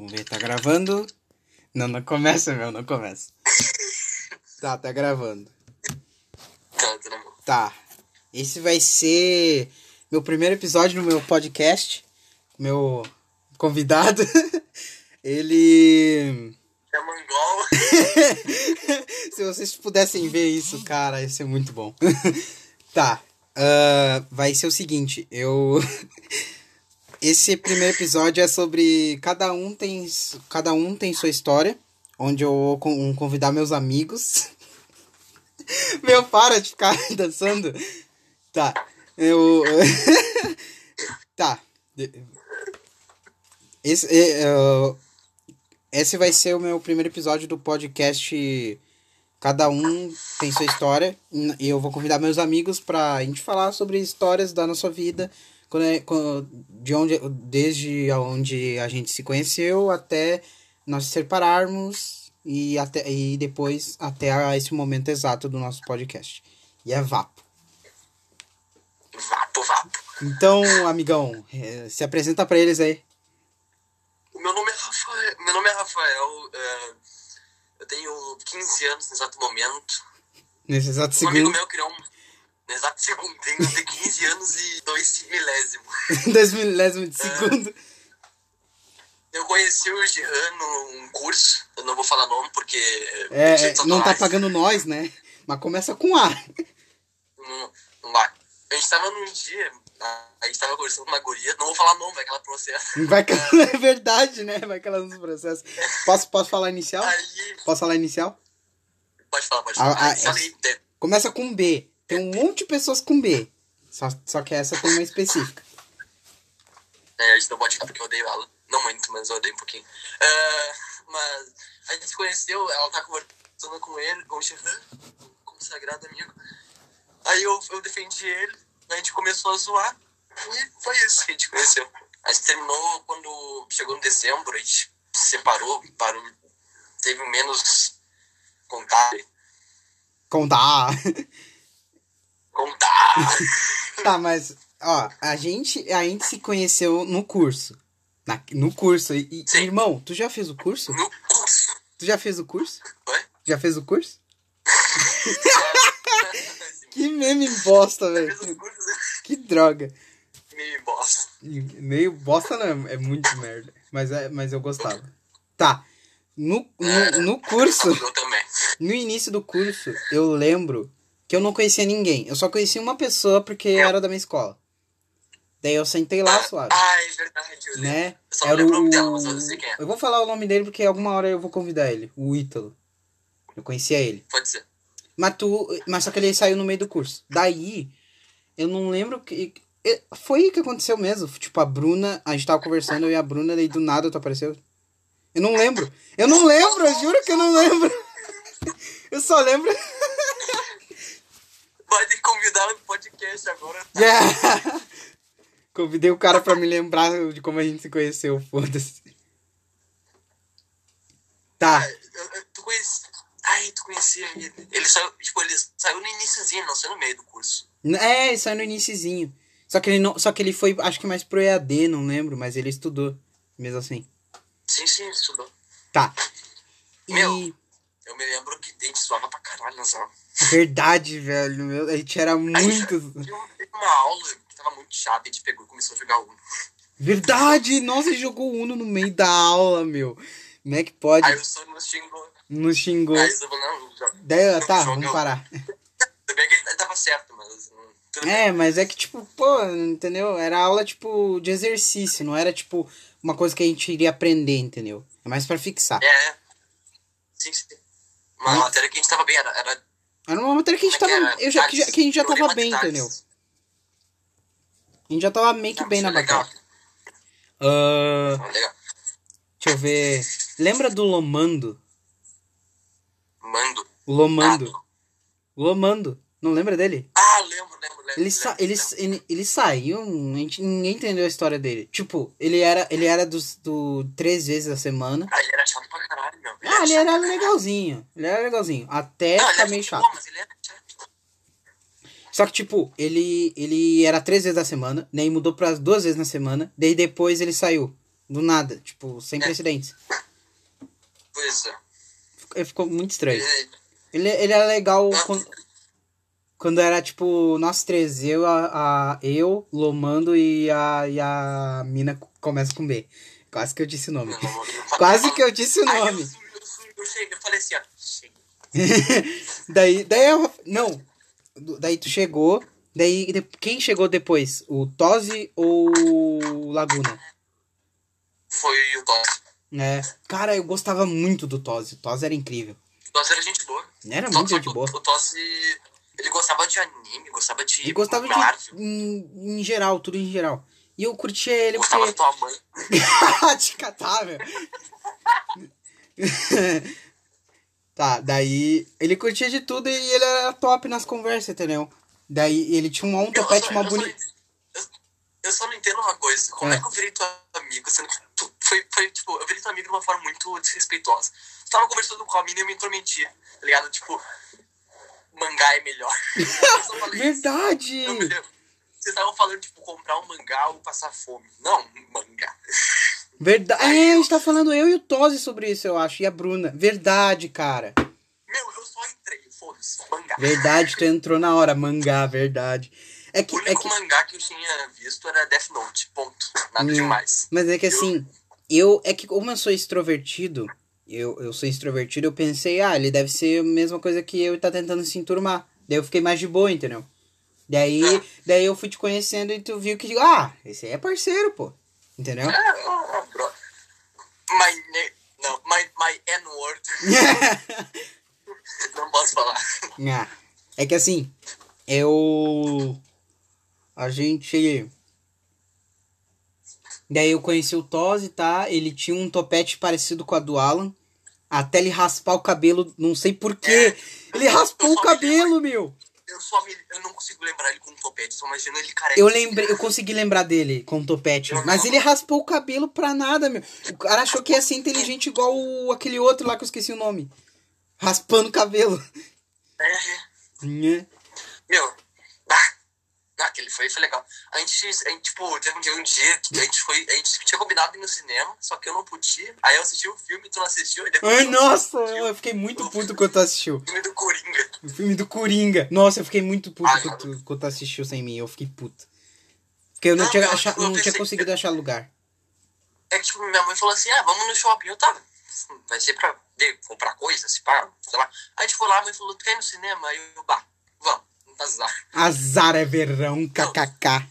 Vamos ver, tá gravando? Não, não começa, meu, não começa. Tá, tá gravando. Tá, tá. Tá. Esse vai ser meu primeiro episódio no meu podcast. Meu convidado. Ele. É mongol. Se vocês pudessem ver isso, cara, ia ser muito bom. tá. ah, vai ser o seguinte, eu. Esse primeiro episódio é sobre. Cada um tem. Cada um tem sua história. Onde eu vou con- convidar meus amigos. Meu, para de ficar dançando. Tá. Eu. tá. Esse, é, esse vai ser o meu primeiro episódio do podcast. Cada um tem sua história. E eu vou convidar meus amigos pra gente falar sobre histórias da nossa vida. Quando é- quando- de onde, desde onde a gente se conheceu até nós se separarmos. E, até, e depois até a esse momento exato do nosso podcast. E é vapo. Vapo, vapo. Então, amigão, eh, se apresenta pra eles aí. O meu nome é Rafael. Meu nome é Rafael. é, eu tenho 15 anos no exato momento. Nesse exato Um amigo segundo. meu criou um. Exato segundo, tenho de 15 anos e 2 milésimos. Dois milésimos de segundo. Eu conheci o Jean num curso. Eu não vou falar nome porque. É, é, não tá pagando nós, né? Mas começa com A. Não, não vai. A gente tava num dia. A gente tava conversando com uma guria. Não vou falar nome, vai que ela processa. Vai que é verdade, né? Vai que ela nos processa. Posso, posso falar inicial? Aí. Posso falar inicial? Pode falar, pode falar. Aí, falei, é, Começa com B. Tem um monte de pessoas com B. Só, só que essa tem uma específica. É, a gente não pode ficar porque eu odeio ela. Não muito, mas eu odeio um pouquinho. É, mas a gente se conheceu, ela tá conversando com ele, com o Jean, como sagrado amigo. Aí eu, eu defendi ele, a gente começou a zoar. E foi isso que a gente conheceu. A gente terminou quando chegou no dezembro, a gente se separou, parou, teve menos contato. Contar. Contar! Tá, mas, ó, a gente, a gente se conheceu no curso. Na, no curso. E, Sim. irmão, tu já fez o curso? no curso. Tu já fez o curso? Oi? Já fez o curso? Que meme bosta, velho. Né? Que droga. meio bosta. Meio bosta não, é muito merda. Mas, é, mas eu gostava. Tá. No, no, no curso, Eu também. no início do curso, eu lembro que eu não conhecia ninguém. Eu só conhecia uma pessoa porque era da minha escola. Daí eu sentei lá suave. Ah, é verdade, eu. Né? Eu só Era não o dela, mas eu sei quem é. Eu vou falar o nome dele porque alguma hora eu vou convidar ele. O Ítalo. Eu conhecia ele. Pode ser. Mas tu. Mas só que ele saiu no meio do curso. Daí, eu não lembro que. Foi o que aconteceu mesmo. Tipo, a Bruna, a gente tava conversando, eu e a Bruna, daí do nada tu apareceu. Eu não lembro. Eu não lembro, eu juro que eu não lembro. Eu só lembro. Pode convidar no podcast agora. Yeah. Convidei o cara pra me lembrar de como a gente se conheceu, foda-se. Tá. Eu- eu- tu conhece... Ai, tu conhecia ele. Ele saiu, tipo, ele saiu no iníciozinho, não saiu no meio do curso. É, isso aí no iniciozinho. Só que ele não. Só que ele foi, acho que mais pro EAD, não lembro, mas ele estudou. Mesmo assim. Sim, sim, ele estudou. Tá. E. Meu. Eu me lembro que a gente zoava pra caralho nas aulas. Verdade, velho. Meu, a gente era muito. Teve uma- aula que tava muito chata, a gente pegou e começou a jogar Uno. Verdade! Nossa, ele jogou Uno no meio da aula, meu. Como é que pode? Aí o Sônia nos xingou. Nos xingou. Aí falou, não, joga. Daí, tá, vamos parar. Tudo bem que ele tava certo, mas... bem. É, mas é que, tipo, pô, entendeu? Era aula, tipo, de exercício, não era, tipo, uma coisa que a gente iria aprender, entendeu? É mais pra fixar. É. Sim, sim. Uma Hum. matéria que a gente tava bem, era... era Era uma matéria que a gente é tava. que era? Eu já, que, já- que a gente já tava bem, entendeu? A gente já tava meio que bem na é Ah, Legal. deixa eu ver. Lembra do Lomando? Mando. Lomando. Ah, Lomando. Não lembra dele? Ah, lembro, lembro, lembro. Ele, sa lembro, ele, lembro. ele, ele saiu, a gente, ninguém entendeu a história dele. Tipo, ele era, ele era dos, do três vezes a semana. Ah, ele era chato pra caralho, meu. Ah, ele era legalzinho. Ele era legalzinho. Até Não, ele ficar meio chato. Só que, tipo, ele, ele era três vezes na semana, daí mudou pra duas vezes na semana, daí depois ele saiu. Do nada, tipo, sem É. precedentes. Pois é. Ele ficou muito estranho. Ele, ele era legal Ah. quando, quando era, tipo, nós três. Eu, a, a- eu Lomando e a, e a mina começa com B. Quase que eu disse o nome. Quase que eu disse o nome. Eu, cheguei, eu falei assim, ó. Cheguei. daí, daí eu. Não. Daí tu chegou. Daí, de- quem chegou depois? O Tozi ou o Laguna? Foi o Tosse. É. Cara, eu gostava muito do Tozi. O Tozi era incrível. O Tosse era gente boa. Era muito gente o- boa. O Tosse, ele gostava de anime, gostava de Ele gostava de. Em, em geral, tudo em geral. E eu curtia ele gostava porque. da tua mãe. Te catar, velho. tá, daí ele curtia de tudo e ele era top nas conversas, entendeu? Daí ele tinha um, um topete só- mal eu eu- Eu só não entendo uma coisa. Como É. é, que eu virei teu amigo? Sendo que tu foi, foi, tipo, eu virei teu amigo de uma forma muito desrespeitosa. Tu tava conversando com a mina e eu me intrometi, tá ligado? Tipo, mangá é melhor. Verdade! Vocês estavam falando, tipo, comprar um mangá ou passar fome. Não, um mangá. Verdade. É, a gente tá falando eu e o Tozi sobre isso, eu acho. E a Bruna. Verdade, cara. Meu, eu só entrei, foda-se, mangá. Verdade, tu entrou na hora. Mangá, verdade. É que. O É único que mangá que eu tinha visto era Death Note, ponto. Nada Hum. demais. Mas é que assim, eu. É que como eu sou extrovertido, eu, eu sou extrovertido, eu pensei, ah, ele deve ser a mesma coisa que eu e tá tentando se enturmar. Daí eu fiquei mais de boa, entendeu? Daí, É. daí eu fui te conhecendo e tu viu que, ah, esse aí é parceiro, pô. Entendeu? É, ó, ó, bro. My, ne- não, my, my N-word. não posso falar. Ah, é que assim, eu. A gente. Daí eu conheci o Tozi, tá? Ele tinha um topete parecido com a do Alan. Até ele raspar o cabelo, não sei porquê. Ele raspou o cabelo, meu! Eu só me, eu não consigo lembrar ele com topete, só imagino ele careca. Eu lembrei, eu consegui lembrar dele com o topete. Mas ele raspou o cabelo pra nada, meu. O cara achou que ia ser inteligente igual o, aquele outro lá que eu esqueci o nome. Raspando o cabelo. É, Nhé. meu, aquele foi, foi legal. A gente, a gente, tipo, teve um dia, um dia que a gente foi, a gente tinha combinado ir no cinema, só que eu não podia. Aí eu assisti o filme, tu não assistiu, e depois Ai, eu nossa, eu fiquei muito puto quando tu assistiu. O filme do Coringa. O filme do Coringa. Nossa, eu fiquei muito puto Ai, quando tu, quando tu assistiu sem mim. Eu fiquei puto. Porque eu não, Não, tinha, eu- achar, eu não tinha conseguido achar lugar. É que, tipo, minha mãe falou assim, ah, vamos no shopping. Eu tava, vai ser pra ver, comprar coisa, se pá, sei lá. Aí a gente foi lá, a mãe falou, tu quer ir no cinema? Aí eu, bah, azar. Azar é verão, kkk.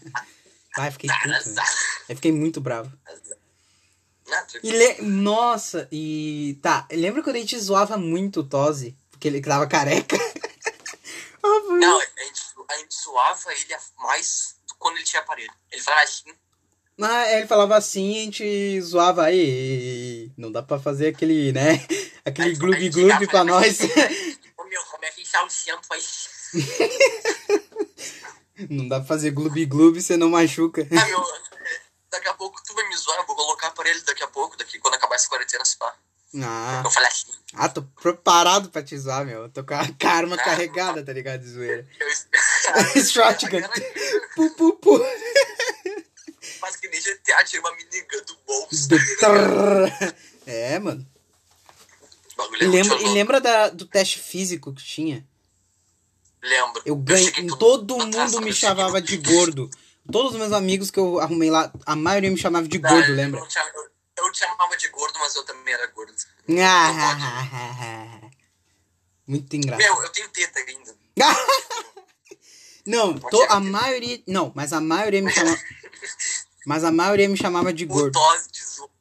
Ai, fiquei Azar, puto. né? azar, fiquei muito bravo. azar. Não, E le... Nossa, e. Tá, lembra quando a gente zoava muito o Tozi? Porque ele tava careca? Ah, Não, a gente, a gente zoava ele mais quando ele tinha aparelho. Ele falava assim, Ah, ele falava assim, a gente zoava aí. Não dá pra fazer aquele, né? Aquele pra né? nós. ô meu, como é que está o shampoo aí? Não dá pra fazer gloob gloob, você não machuca. Ah, meu, daqui a pouco tu vai me zoar, eu vou colocar aparelho daqui a pouco, daqui quando acabar essa quarentena, se pá. Ah, Eu falei assim, ah, tô preparado pra te zoar, meu. Tô com a karma Ah. carregada, tá ligado? De zoeira. eu... Shotgun. Pu, pu, pu. Mas que nem GTA, tira uma minigun do bolso. É, mano. E é muito lembra, e lembra da, do teste físico que tinha? Lembro. Eu ganhei. cheguei todo mundo me eu chamava de gordo. Todos os meus amigos que eu arrumei lá, a maioria me chamava de Não, gordo, eu lembra? não te- Eu, eu te chamava de gordo, mas eu também era gordo. Ah, Muito engraçado. Meu, eu tenho teta ainda. Não, to- a maioria. Não, mas a maioria me chamava. Mas a maioria me chamava de gordo.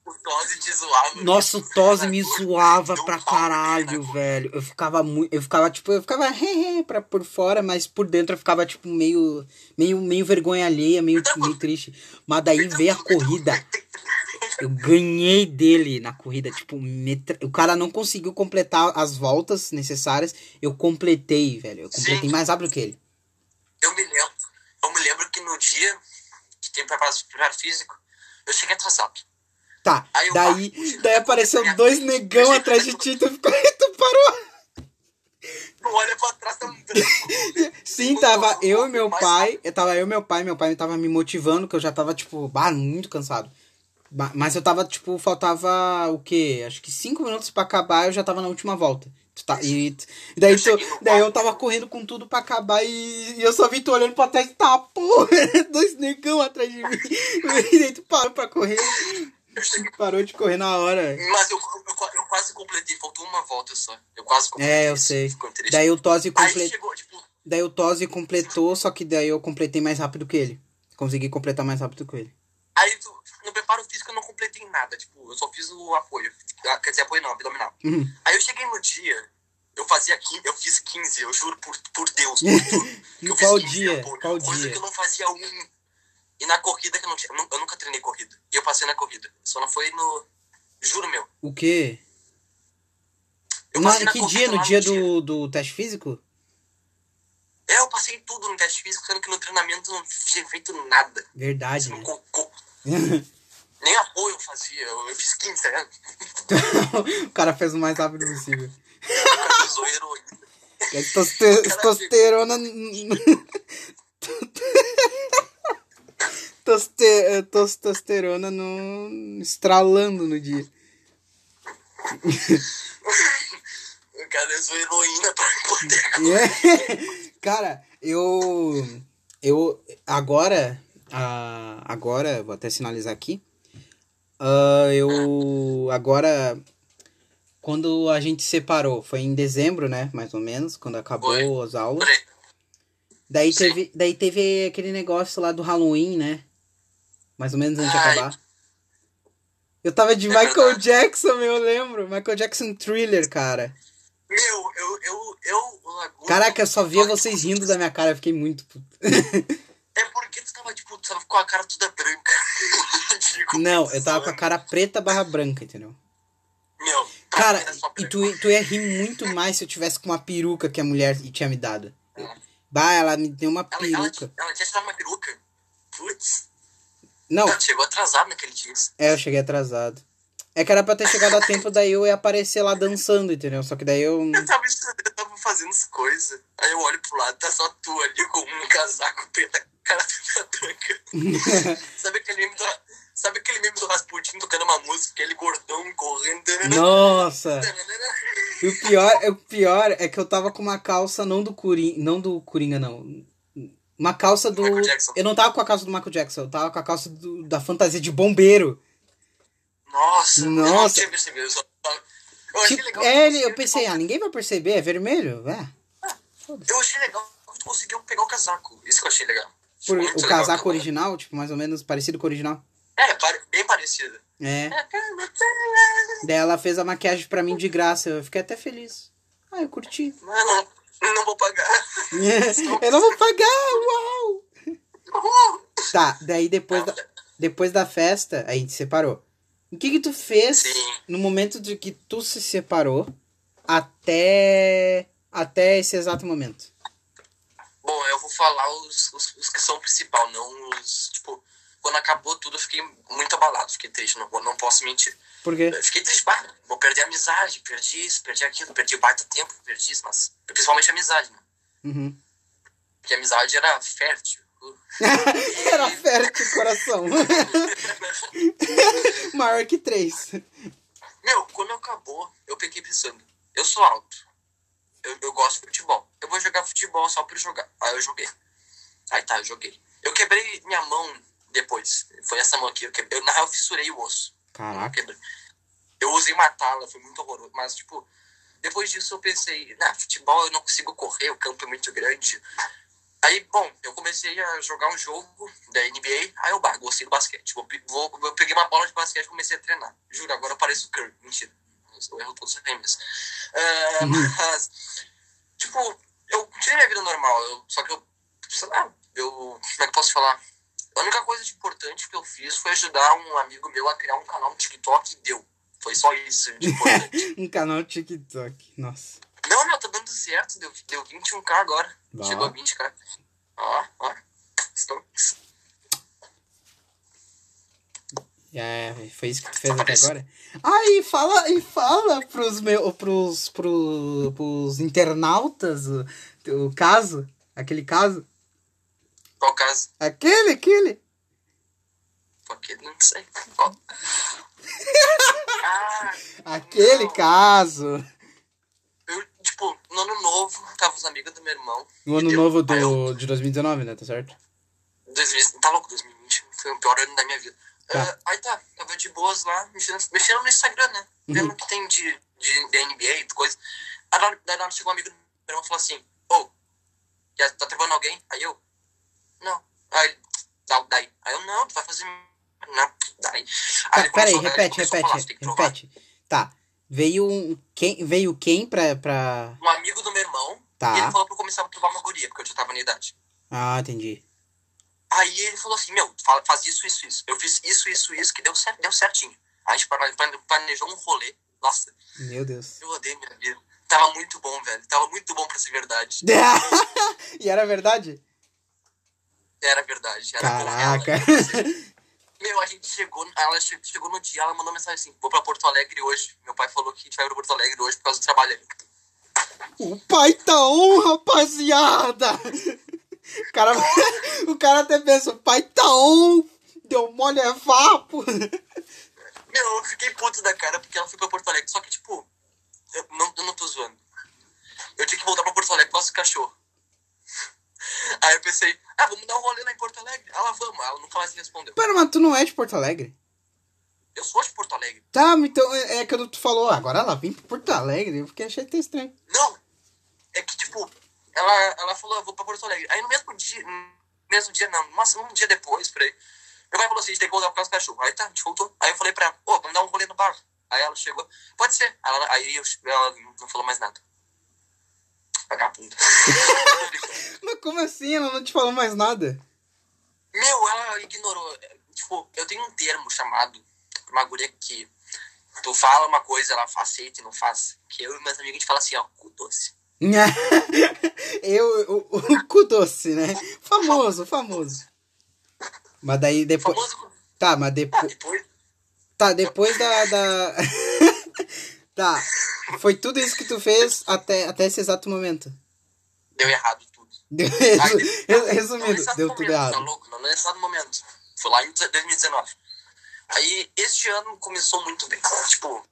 O Tose te zoava. Nossa, o Tozi me zoava pra nele, caralho, né, velho. Eu ficava muito. Eu ficava, tipo, eu ficava hehe pra por fora, mas por dentro eu ficava, tipo, meio. meio, meio vergonha alheia, meio, meio triste. Mas daí veio a corrida. Eu ganhei dele na corrida, tipo, metra... o cara não conseguiu completar as voltas necessárias. Eu completei, velho. Eu completei Sim. mais rápido que ele. Eu me lembro. Eu me lembro que no dia que tem preparado preparo físico, eu cheguei atrasado. Tá, Aí daí, daí apareceu dois negão atrás de ti, tu ficou, tu parou. Tu olha pra trás, tá um Sim, tava eu e meu pai, eu tava eu e meu pai, meu pai tava me motivando, que eu já tava, tipo, bah, muito cansado. Mas eu tava, tipo, faltava o quê? Acho que cinco minutos pra acabar eu já tava na última volta. Tu tá, e, e daí, Eu tu, daí eu tava correndo com tudo pra acabar e, e eu só vi tu olhando pra trás e tá, porra, dois negão atrás de mim. E daí tu parou pra correr. Parou de correr na hora. Mas eu, eu, eu quase completei, faltou uma volta só. Eu quase completei. É, eu sei. Daí o Tosi Aí completou. tipo, Daí o completou, só que daí eu completei mais rápido que ele. Consegui completar mais rápido que ele. aí tu, no preparo físico eu não completei nada, tipo, eu só fiz o apoio. Ah, Quer dizer, apoio não, abdominal. Uhum. Aí eu cheguei no dia, eu fazia 15, eu fiz 15, eu juro por, por Deus, por tudo. que eu Qual fiz 15 dia? Qual coisa dia? que eu não fazia um. E na corrida que eu não tinha. Eu nu- eu nunca treinei corrida. E eu passei na corrida. Só não foi no. Juro meu. O quê? Eu Na, na que dia? No dia do, do teste físico? É, eu passei tudo no teste físico, sendo que no treinamento eu não tinha feito nada. Verdade, Não né? co- co- Nem apoio eu fazia. Eu, eu fiz 15, tá ligado? o cara fez o mais rápido possível. Eu usou heroína. Testoste- Testosterona. Toste- Testosterona no... estralando no dia. O cara usou heroína pra poder. É. Cara, eu. Eu. Agora. ah, agora, vou até sinalizar aqui. Ah, eu. Agora. Quando a gente separou, foi em dezembro, né? Mais ou menos, quando acabou Foi. as aulas. Daí teve, daí teve aquele negócio lá do Halloween, né? Mais ou menos antes de Ai. acabar. Eu tava de É Michael. Jackson, eu lembro. Michael Jackson Thriller, cara. Meu, eu. eu, eu Caraca, eu só via vocês rindo da minha cara, eu fiquei muito puto. É porque tu tava, tipo, tu tava com a cara toda branca. Tipo, Não, eu tava com a cara preta barra branca, entendeu? Meu, pra Cara, e tu, tu ia rir muito mais se eu tivesse com uma peruca que a mulher tinha me dado. Bah, ela me deu uma Ela, ela, peruca. ela tinha tirado uma peruca. Putz. Não, Ela chegou atrasado naquele dia. é, eu cheguei atrasado. É que era pra ter chegado a tempo, daí eu ia aparecer lá dançando, entendeu? Só que daí eu. Eu tava eu tava fazendo as coisas. Aí eu olho pro lado, tá só tu ali com um casaco preto, cara branca. sabe aquele meme do, sabe aquele meme do Rasputin tocando uma música, aquele gordão correndo. Nossa! E o pior, o pior é que eu tava com uma calça não do Coringa. Não do Coringa, não. Uma calça do. Eu não tava com a calça do Michael Jackson, eu tava com a calça do- da fantasia de bombeiro. Nossa, eu não Nossa. tinha percebido. Eu, só, eu achei Tipo, legal. é, ele- tu eu pensei, ah, ninguém vai perceber, é vermelho? É. conseguiu- Eu achei legal que tu conseguiu pegar o casaco. Isso que eu achei legal. Por, Muito o legal casaco original, tipo, mais ou menos parecido com o original. É, bem parecido. É. Daí ela fez a maquiagem pra mim de graça. Eu fiquei até feliz. Ah, eu curti. Não, não, não vou pagar. eu não vou pagar, uau! Tá, daí depois da, depois da festa, a gente separou. O que que tu fez Sim. no momento de que tu se separou até até esse exato momento? Bom, eu vou falar os, os, os que são o principal, não os. Tipo, quando acabou tudo, eu fiquei muito abalado, fiquei triste, não, não posso mentir. Por quê? Eu fiquei triste, pá, vou perder a amizade, perdi isso, perdi aquilo, perdi baita tempo, perdi isso, mas principalmente a amizade, né? Uhum. Porque a amizade era fértil. Era fértil o coração. Maior que três. Meu, quando acabou, eu peguei pensando, eu sou alto, eu, eu gosto de futebol, eu vou jogar futebol só por jogar. Aí eu joguei. Aí tá, eu joguei. Eu quebrei minha mão depois, foi essa mão aqui, eu, quebrei, eu na real fissurei o osso. Caraca. quebrei. Eu usei uma tala, foi muito horroroso, mas tipo, depois disso eu pensei, na futebol eu não consigo correr, o campo é muito grande. Aí, bom, eu comecei a jogar um jogo da NBA, aí eu bah, gostei do basquete. Vou, vou, eu peguei uma bola de basquete e comecei a treinar. Juro, agora eu pareço o Curry. Mentira. Eu erro todos os arremessos. Ah, Mas, tipo, eu tirei minha vida normal. Eu, só que eu, sei lá, eu, como é que eu posso falar? A única coisa de importante que eu fiz foi ajudar um amigo meu a criar um canal no TikTok e deu. Foi só isso de importante. Um canal TikTok. Nossa. Não, meu, tá dando certo. Deu, deu 21k agora. Bah. Chegou a 20k. Ó, ó. Estou... É, foi isso que tu fez até agora? Ah, e fala, e fala pros, meu, pros, pro, pros internautas o, o caso, aquele caso. Qual caso? Aquele, aquele. aquele, não sei. Ó. ah, Aquele Não. caso. eu, tipo, no ano novo, tava os amigos do meu irmão. O ano deu- novo aí eu- do, de 2019, né? Tá certo? 2020, tá louco, 2020 foi o pior ano da minha vida. Tá. Ah, aí tá, tava de boas lá, mexendo, mexendo no Instagram, né? Uhum. Vendo o que tem de, de, de NBA e coisa. Aí daí na hora chegou um amigo do meu irmão e falou assim: Ô, já tá travando alguém? Aí eu, não. Aí "Dá- daí. Aí eu, não, tu vai fazer. Não, daí. Tá, ele peraí, ele repete, a falar, repete, repete. Tá. Veio um. Quem, veio quem pra, pra. Um amigo do meu irmão, Tá. e ele falou pra eu começar a provar uma guria, porque eu já tava na idade. Ah, entendi. Aí ele falou assim, meu, faz isso, isso, isso. Eu fiz isso, isso, isso, que deu, certo, deu certinho. Aí a gente plane- plane- planejou um rolê. Nossa, Meu Deus. eu odeio minha vida. Tava muito bom, velho. Tava muito bom pra ser verdade. e era verdade? Era verdade. Era com Caraca. Meu, a gente chegou, ela che- chegou no dia, ela mandou mensagem assim, vou pra Porto Alegre hoje. Meu pai falou que a gente vai pra Porto Alegre hoje por causa do trabalho. O pai tá on, rapaziada! O cara, o cara até pensa, o pai tá on, deu mole é vapo. Meu, eu fiquei puto da cara porque ela foi pra Porto Alegre. Só que, tipo, eu não, eu não tô zoando. Eu tinha que voltar pra Porto Alegre causa do cachorro. Aí eu pensei, ah, vamos dar um rolê lá em Porto Alegre. Ela, vamos. Ela nunca mais respondeu. Pera, mas tu não é de Porto Alegre? Eu sou de Porto Alegre. Tá, então é é que tu falou, agora ela vem pra Porto Alegre, eu fiquei achei até estranho. Não! É que, tipo, ela, ela falou, eu vou pra Porto Alegre. Aí no mesmo dia, no mesmo dia não, mas um dia depois, por aí, meu pai falou assim, a gente tem que voltar por causa do cachorro. Aí tá, a gente voltou. Aí eu falei pra ela, pô, vamos dar um rolê no bar. Aí ela chegou, pode ser. Aí ela, aí eu, ela não falou mais nada. Vagabunda. Mas como assim? Ela não te falou mais nada? Meu, ela ignorou. Tipo, eu tenho um termo chamado pra uma guria que tu fala uma coisa, ela aceita e não faz. Que eu e meus amigos a gente fala assim, ó, cu doce. eu, o, o cu doce, né? Famoso, famoso. Mas daí depois. Famoso. Tá, mas Ah, depois. depois. Tá, depois da. da... tá. Foi tudo isso que tu fez até, até esse exato momento. Deu errado tudo. Deu- Aí, resu- não, não Resumindo, exato deu momento, tudo Tá errado. louco? Não nesse exato momento. Foi lá em 2019. Aí, este ano começou muito bem. Tipo,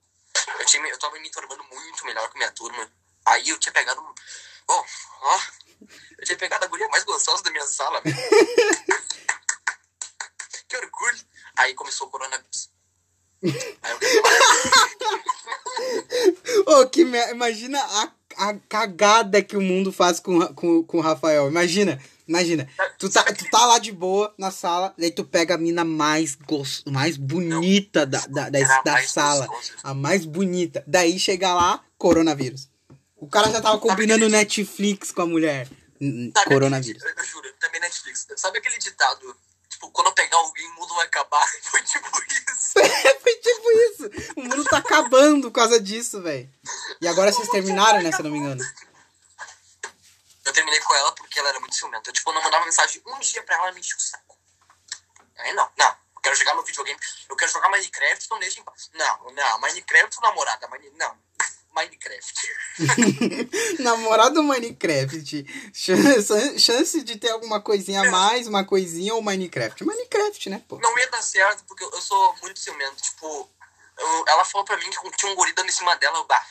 eu, tinha, eu tava me tornando muito melhor com minha turma. Aí eu tinha pegado um... Ó, ó. Eu tinha pegado a guria mais gostosa da minha sala, velho. que orgulho. Aí começou o coronavírus. Ô, que me- imagina a, a cagada que o mundo faz com, com, com o Rafael. Imagina, imagina. Tu tá, tu tá lá de boa na sala, daí tu pega a mina mais, gos, mais bonita da, da, da, da sala. A mais bonita. Daí chega lá, coronavírus. O cara já tava combinando Netflix com a mulher. Coronavírus. eu juro, também Netflix. Sabe aquele ditado? Tipo, quando eu pegar alguém, o mundo vai acabar. Foi tipo isso. Foi tipo isso. O mundo tá acabando por causa disso, velho. E agora vocês terminaram, né, se eu não me engano. Eu terminei com ela porque ela era muito ciumenta. Eu, tipo, não mandava mensagem um dia pra ela me encher o saco. Aí não, não. Eu quero jogar no videogame. Eu quero jogar Minecraft, então deixa em paz. Não, não. Minecraft ou namorada? Mine... Não. Minecraft. Namorado Minecraft. Chance, chance de ter alguma coisinha a mais, uma coisinha ou Minecraft. Minecraft, né, pô? Não ia dar certo porque eu sou muito ciumento. Tipo, eu- ela falou pra mim que tinha um guri dando em cima dela. Eu, bah.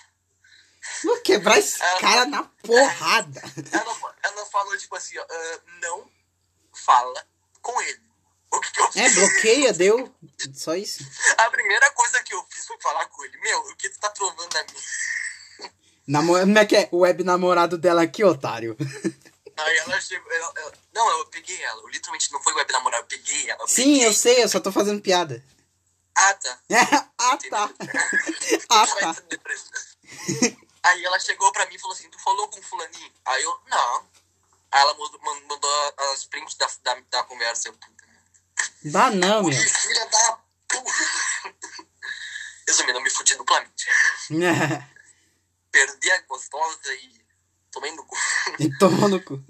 Vou quebrar esse Ela- cara na porrada. Ela, ela falou, tipo assim, ó, "Ah, não fala com ele. O que, que eu É, bloqueia, deu. Só isso. A primeira coisa que eu fiz foi falar com ele. Meu, o que tu tá trovando a mim? Namo... Como é que é? O web namorado dela aqui, otário. Aí ela chegou. ela- ela- não, eu peguei ela. Eu literalmente não foi web namorar, eu peguei ela. eu Sim, peguei. eu sei, eu só tô fazendo piada. Ah, tá. ah, tá. Ah, tá. isso. Aí ela chegou pra mim e falou assim: Tu falou com o fulaninho? Aí eu, não. Aí ela mandou, mandou as prints da, da, da conversa. Eu. Dá não, meu. Que filha da puta. Resumindo, eu me fudi duplamente. Perdi a gostosa e tomei no cu. e tomou no cu.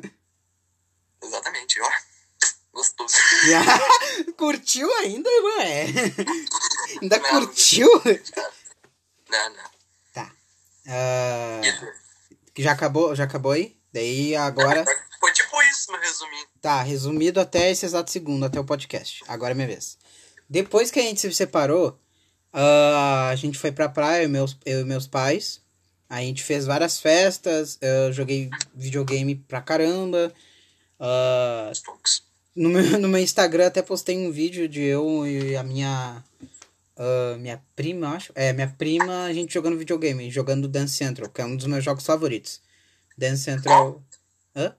Exatamente, ó. Gostoso. curtiu ainda, ué? Ainda Não, curtiu? Não, não. Tá. Ah, já acabou, já acabou aí? Daí agora. Foi tipo isso, no resumindo. Tá, resumido até esse exato segundo, até o podcast. Agora é minha vez. Depois que a gente se separou, ah, a gente foi pra praia, eu e meus, eu e meus pais. A gente fez várias festas, eu joguei videogame pra caramba. Poucos. no, meu, no meu Instagram até postei um vídeo de eu e a minha. ah, minha prima, acho. É, minha prima, a gente jogando videogame, jogando Dance Central, que é um dos meus jogos favoritos. Dance Central.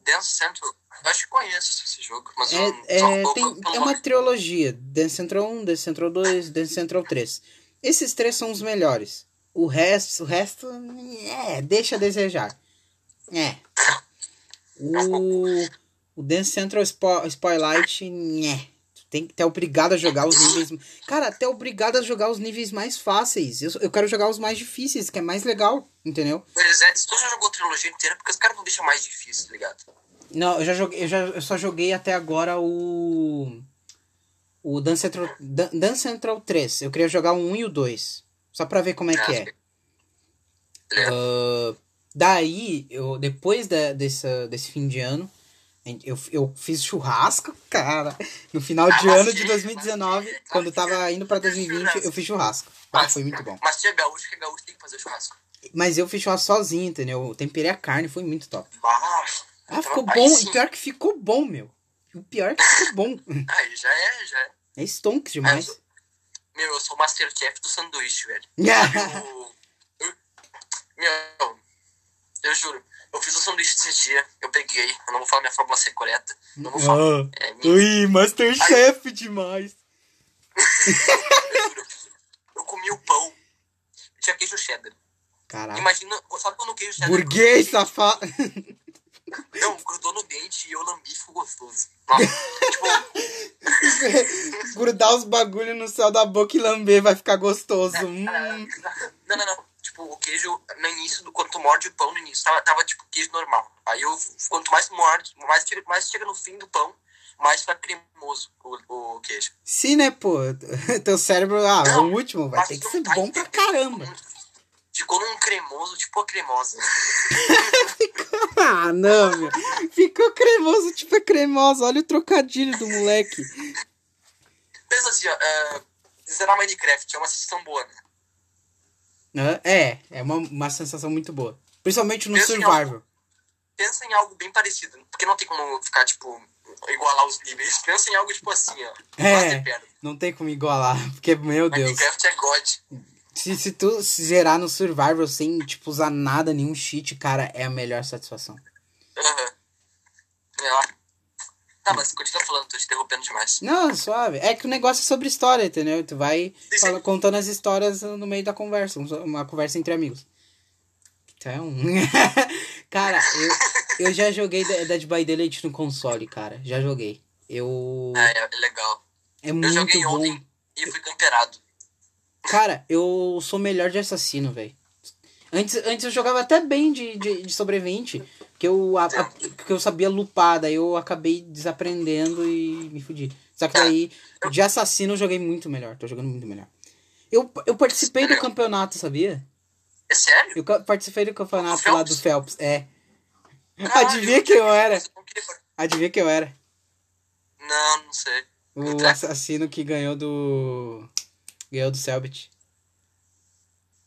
Dance Central. Eu acho que conheço esse jogo, mas eu não É, é, tem, é uma trilogia. Dance Central 1, Dance Central 2, Dance Central 3. Esses três são os melhores. O resto, o resto, é, deixa a desejar. É. O, o Dance Central Spo, Spotlight, é. Tem que ter obrigado a jogar os níveis. Cara, até obrigado a jogar os níveis mais fáceis. Eu, eu quero jogar os mais difíceis, que é mais legal, entendeu? Pois é, se tu já jogou a trilogia inteira, porque os caras não deixam mais difícil, tá ligado? Não, eu já joguei, eu, já, eu só joguei até agora o. O Dance Central, Dan- Dance Central 3. Eu queria jogar o 1 e o 2. Só pra ver como é que é. Ah, daí, eu, depois da, desse, desse fim de ano, eu, eu fiz churrasco, cara. No final de Ah, ano mas de sim, 2019, mas quando tava indo pra 2020, eu fiz churrasco. Ah, foi muito bom. Mas tinha gaúcho, que gaúcho tem que fazer churrasco. Mas eu fiz churrasco sozinho, entendeu? Eu temperei a carne, foi muito top. Ah, Ah, ficou bom. sim. E pior que ficou bom, meu. O pior que ficou bom. Aí já é, já é. É stonks demais. Meu, eu sou o Masterchef do sanduíche, velho. Eu, eu- meu, eu juro. Eu fiz o sanduíche esse dia, eu peguei. Eu não vou falar minha fórmula secreta. Não vou falar. Ah, É minha. ui, Masterchef demais. Eu juro. Eu comi o pão. Tinha queijo cheddar. Caraca. Imagina, sabe quando o queijo cheddar. Burguês, safado. Não, grudou no dente e eu lambi ficou gostoso. Tipo, Grudar os bagulho no céu da boca e lamber vai ficar gostoso. Hum. Não, não, não. Tipo, o queijo, no início, do, quando tu morde o pão no início, tava, tava tipo queijo normal. Aí eu, quanto mais morde, mais chega, mais chega no fim do pão, mais fica cremoso o, o queijo. Sim, né, pô? Teu cérebro, ah, Não, o último vai ter que ser tá bom pra caramba. Ficou num cremoso, tipo a cremosa. Ah, não, meu. Ficou cremoso, tipo é cremoso. Olha o trocadilho do moleque. Pensa assim, ó, uh, zerar Minecraft é uma sensação boa, né? É, é uma, uma sensação muito boa. Principalmente no Pensa em Survivor. Pensa em algo bem parecido, porque não tem como ficar, tipo, igualar os níveis. Pensa em algo, tipo assim, ó. É. Não tem como igualar, porque, meu Deus. Minecraft é God. Se, se tu se zerar no Survivor sem, tipo, usar nada, nenhum cheat, cara, é a melhor satisfação. Aham. É, ó. Tá, mas continua falando, tô te interrompendo demais. Não, suave. É que o negócio é sobre história, entendeu? Tu vai Sim, fala- sim. contando as histórias no meio da conversa. um- Uma conversa entre amigos. Então. cara, eu, eu já joguei De- Dead by Daylight no console, cara. Já joguei. Eu. É, é legal. É Eu muito joguei bom. ontem e fui camperado. Cara, eu sou melhor de assassino, velho. Antes, antes eu jogava até bem de, de, de sobrevivente. Que eu, a, a- que eu sabia lupar, daí eu acabei desaprendendo e me fudi. Só que daí, de assassino eu joguei muito melhor. Tô jogando muito melhor. Eu, eu participei do campeonato, sabia? É sério? Eu participei do campeonato lá do Phelps? É. Caralho, Adivinha quem eu era? Adivinha quem eu era? Não, não sei. O assassino que ganhou do. Ganhou do Selbit.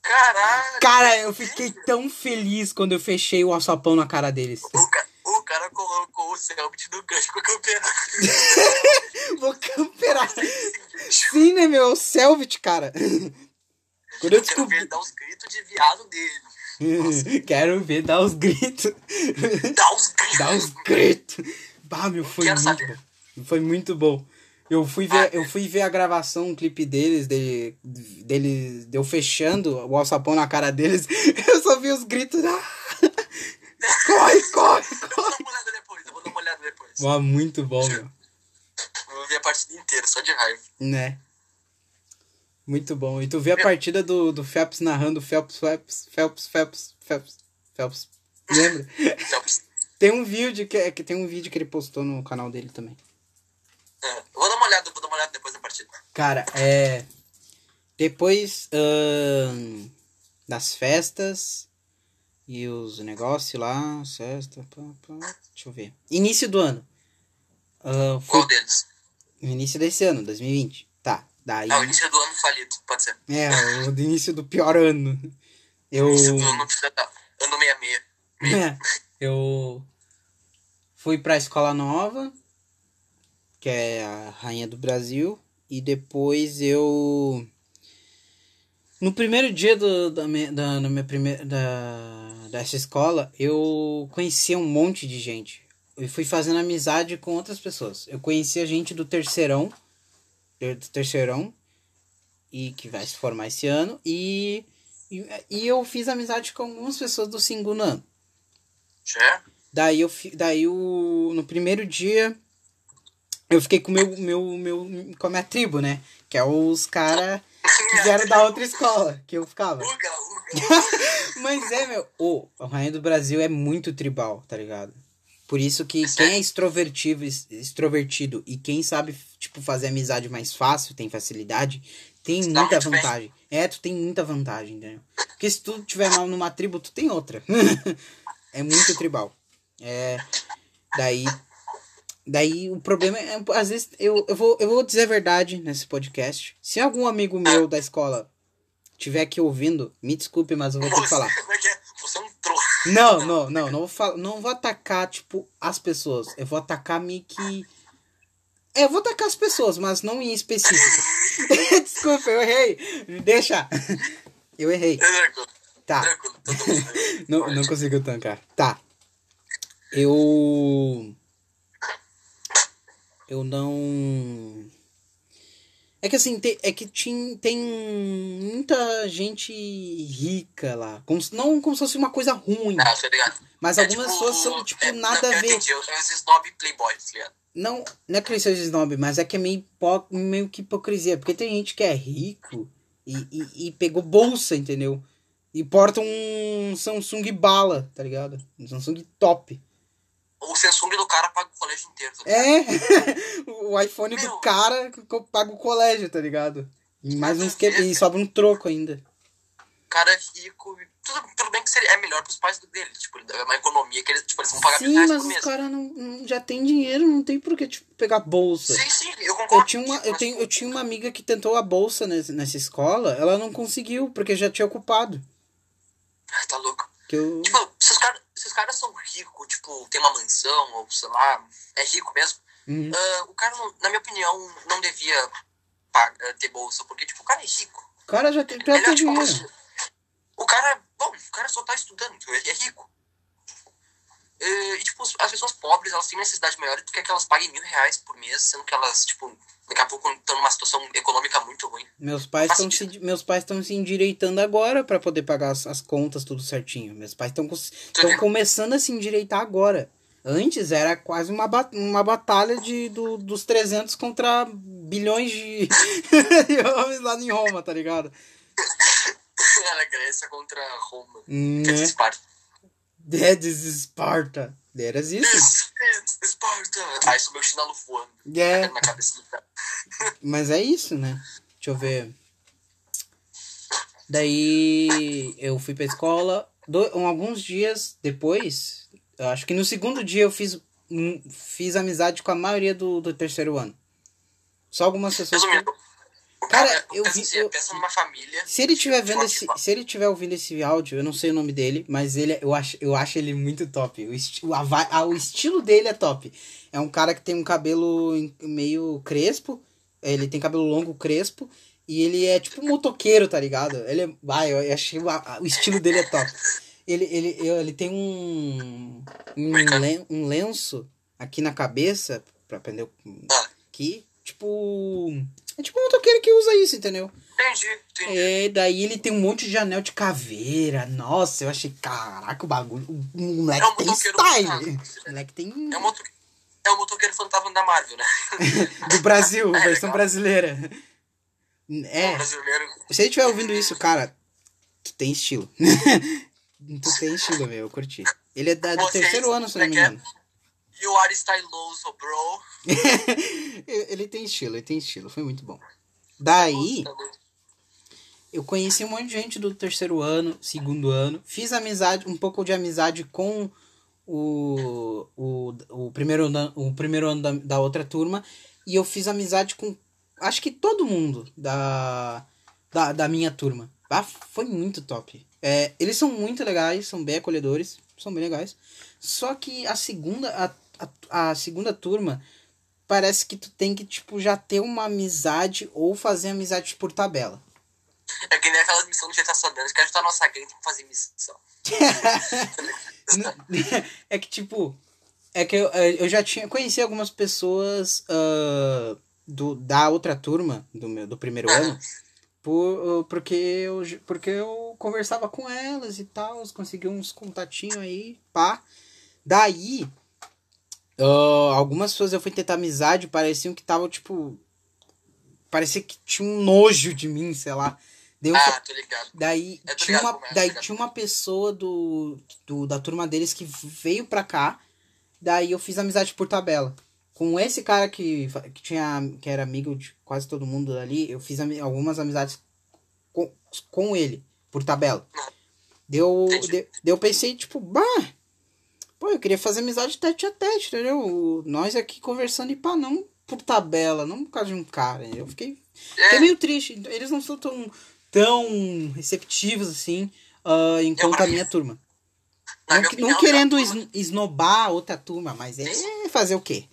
Caralho! Cara, eu fiquei tão feliz quando eu fechei o alçapão na cara deles. O, ca- o cara colocou o Selbit no gancho pro campeonato. Vou camperar. Sim, né, meu? É o Selbit, cara. Quando eu Eu quero ver dar os gritos de viado dele. Quero ver dar os gritos. Dá os gritos. Dar os gritos. Bah, meu, foi Quero muito saber. bom. Foi muito bom. Eu fui Ah, ver, eu fui ver a gravação, um clipe deles, dele, deles, deu fechando o alçapão na cara deles. Eu só vi os gritos. Ah! Corre, corre, Eu vou corre. dar uma olhada depois, eu vou dar uma olhada depois. Uau, muito bom, meu. Eu vou ver a partida inteira, só de raiva. Né? Muito bom. E tu vê a partida do, do Phelps narrando Phelps, Phelps, Phelps, Phelps, Phelps, Phelps. Lembra? Selbit. tem um vídeo que, que tem um vídeo que ele postou no canal dele também. É, eu vou dar uma olhada, vou dar uma olhada depois da partida. Cara, é. Depois ahn, das festas e os negócios lá, festa, pá, pá, deixa eu ver. Início do ano. Ah, foi Qual deles? no início desse ano, 2020. Tá. Daí. É o início do ano falido, pode ser. É, o início do pior ano. Eu. Início do ano, ano 66. É, eu fui pra escola nova, que é a Rainha do Brasil, e depois eu. No primeiro dia do, da, minha, da, minha primeira, da, dessa escola, eu conhecia um monte de gente. Eu fui fazendo amizade com outras pessoas. Eu conhecia gente do terceirão, do terceirão, e que vai se formar esse ano, e, e, e eu fiz amizade com algumas pessoas do segundo ano. Já? Daí eu daí o no primeiro dia eu fiquei com meu meu meu com a minha tribo, né? Que é os cara que vieram da outra escola que eu ficava. Uga, uga. Mas é, meu, o a Rainha do Brasil é muito tribal, tá ligado? Por isso que quem é extrovertido, extrovertido e quem sabe, tipo, fazer amizade mais fácil, tem facilidade, tem dá muita vantagem. É, tu tem muita vantagem, entendeu? Porque se tu tiver mal numa tribo, tu tem outra. é muito tribal. É. Daí. Daí o problema é, às vezes, eu, eu, vou, eu vou dizer a verdade nesse podcast. Se algum amigo meu da escola tiver aqui ouvindo, me desculpe, mas eu vou ter que Você, falar. é é? Você é um trouxa. Não, não, não, não vou, falar, não vou atacar, tipo, as pessoas. Eu vou atacar meio que. É, eu vou atacar as pessoas, mas não em específico. Desculpa, eu errei. Deixa. Eu errei. Tá. mundo. Não, não conseguiu tancar. Tá. Eu. Eu não. É que assim, tem, é que tinha, tem muita gente rica lá. Como, se- não como se fosse uma coisa ruim. Tá ligado? Mas É algumas tipo- pessoas são, tipo, é, nada não, a eu ver. entendi, eu sou esse snob playboy, tá ligado? Não, não é que ele seja snob, mas é que é meio, meio que hipocrisia. Porque tem gente que é rico e, e, e pegou bolsa, entendeu? E porta um Samsung bala, tá ligado? Um Samsung top. O Samsung do cara paga o colégio inteiro. Tá? É, o iPhone do Meu. cara que eu paga o colégio, tá ligado? E mais uns que e sobra um troco ainda. O cara é rico. Tudo, tudo bem que seria, é melhor pros pais dele. Tipo, é uma economia que eles, tipo, eles vão pagar Sim, mas os caras não, não- já tem dinheiro, não tem por que tipo, pegar bolsa. Sim, sim, eu Eu concordo. tinha, uma, eu, tenho, eu tinha uma amiga que tentou a bolsa nessa, nessa escola, ela não conseguiu, porque já tinha ocupado. ah, Tá louco. Que eu... Tipo, se os caras se os caras são ricos, tipo, tem uma mansão, ou sei lá, é rico mesmo, Uhum. ah, o cara, na minha opinião, não devia pagar, ter bolsa, porque, tipo, o cara é rico. O cara já tem, já Ele tem é, tipo, dinheiro. o cara, bom, o cara só tá estudando, ele é rico. E, e, tipo, as pessoas pobres, elas têm necessidade maior do que que elas paguem mil reais por mês, sendo que elas, tipo, daqui a pouco estão numa situação econômica muito ruim. Meus pais estão se, meus pais estão se endireitando agora pra poder pagar as, as contas tudo certinho. Meus pais estão estão começando a se endireitar agora. Antes era quase uma, ba- uma batalha de, do, dos 300 contra bilhões de, de homens lá em Roma, tá ligado? Era Grécia contra Roma. Hum? Esparta. Dedes Esparta. Eras isso? Esparta! Aí subiu o chinelo voando É, na cabeça do cara. mas é isso, né? Deixa eu ver. Daí eu fui pra escola. Do, um, alguns dias depois, acho que no segundo dia eu fiz, um- fiz amizade com a maioria do, do terceiro ano. Só algumas pessoas. Resumindo, Cara, eu vi- assim, eu- pensa numa família. Se ele estiver vendo esse, se ele estiver ouvindo esse áudio, eu não sei o nome dele, mas ele, é- eu acho, eu acho ele muito top. O, esti o, a ah, o estilo dele é top. É um cara que tem um cabelo meio crespo, ele tem cabelo longo crespo e ele é tipo um motoqueiro, tá ligado? Ele é, vai, eu achei o, a- o estilo dele é top. Ele, ele, ele tem um um, Americano. len- um lenço aqui na cabeça pra prender o- Ah, aqui, tipo é tipo um motoqueiro que usa isso, entendeu? entendi, entendi. É, daí ele tem um monte de anel de caveira. Nossa, eu achei, caraca, o bagulho. O moleque É um tem motoqueiro style. O moleque tem. É o moto- é o motoqueiro fantasma da Marvel, né? Do Brasil, É, versão legal. brasileira. É, brasileiro. se ele estiver ouvindo isso, cara, tu tem estilo. tu tem estilo, meu, eu curti. Ele é da, do Vocês, terceiro ano, se não me é é? engano. You are styloso, bro. ele tem estilo, ele tem estilo, foi muito bom. Daí, louco. eu conheci um monte de gente do terceiro ano, segundo ano. Fiz amizade, um pouco de amizade com o, o, o primeiro ano, o primeiro ano da, da outra turma. E eu fiz amizade com acho que todo mundo da, da, da minha turma. Ah, foi muito top. É, eles são muito legais, são bem acolhedores, são bem legais. Só que a segunda, a, a, a segunda turma parece que tu tem que, tipo, já ter uma amizade ou fazer amizade por tabela. É que nem aquela missão do GTA San Andreas, que a gente tá nossa gangue tem que fazer missão. é que, tipo, é que eu, eu já tinha conheci algumas pessoas uh, do, da outra turma, do, meu, do primeiro ano, por, porque, eu, porque eu conversava com elas e tal, consegui uns contatinhos aí, pá. Daí, uh, algumas pessoas eu fui tentar amizade, pareciam que tava, tipo. Parecia que tinha um nojo de mim, sei lá. Deu ah, tô ligado. Daí, É, tô tinha, ligado uma, é, daí ligado. tinha uma pessoa do, do, da turma deles que veio pra cá. Daí eu fiz amizade por tabela. Com esse cara que, que, tinha, que era amigo de quase todo mundo ali, eu fiz ami- algumas amizades com, com ele, por tabela. Deu, Entendi. de, daí eu pensei, tipo, bah, pô, eu queria fazer amizade tete a tete, entendeu? Nós aqui conversando e pá, não por tabela, não por causa de um cara. Eu fiquei Fiquei É, meio triste. Eles não são tão, tão receptivos assim ah, enquanto a minha turma. Não, opinião, querendo a es- turma- esnobar outra turma, mas é fazer o quê?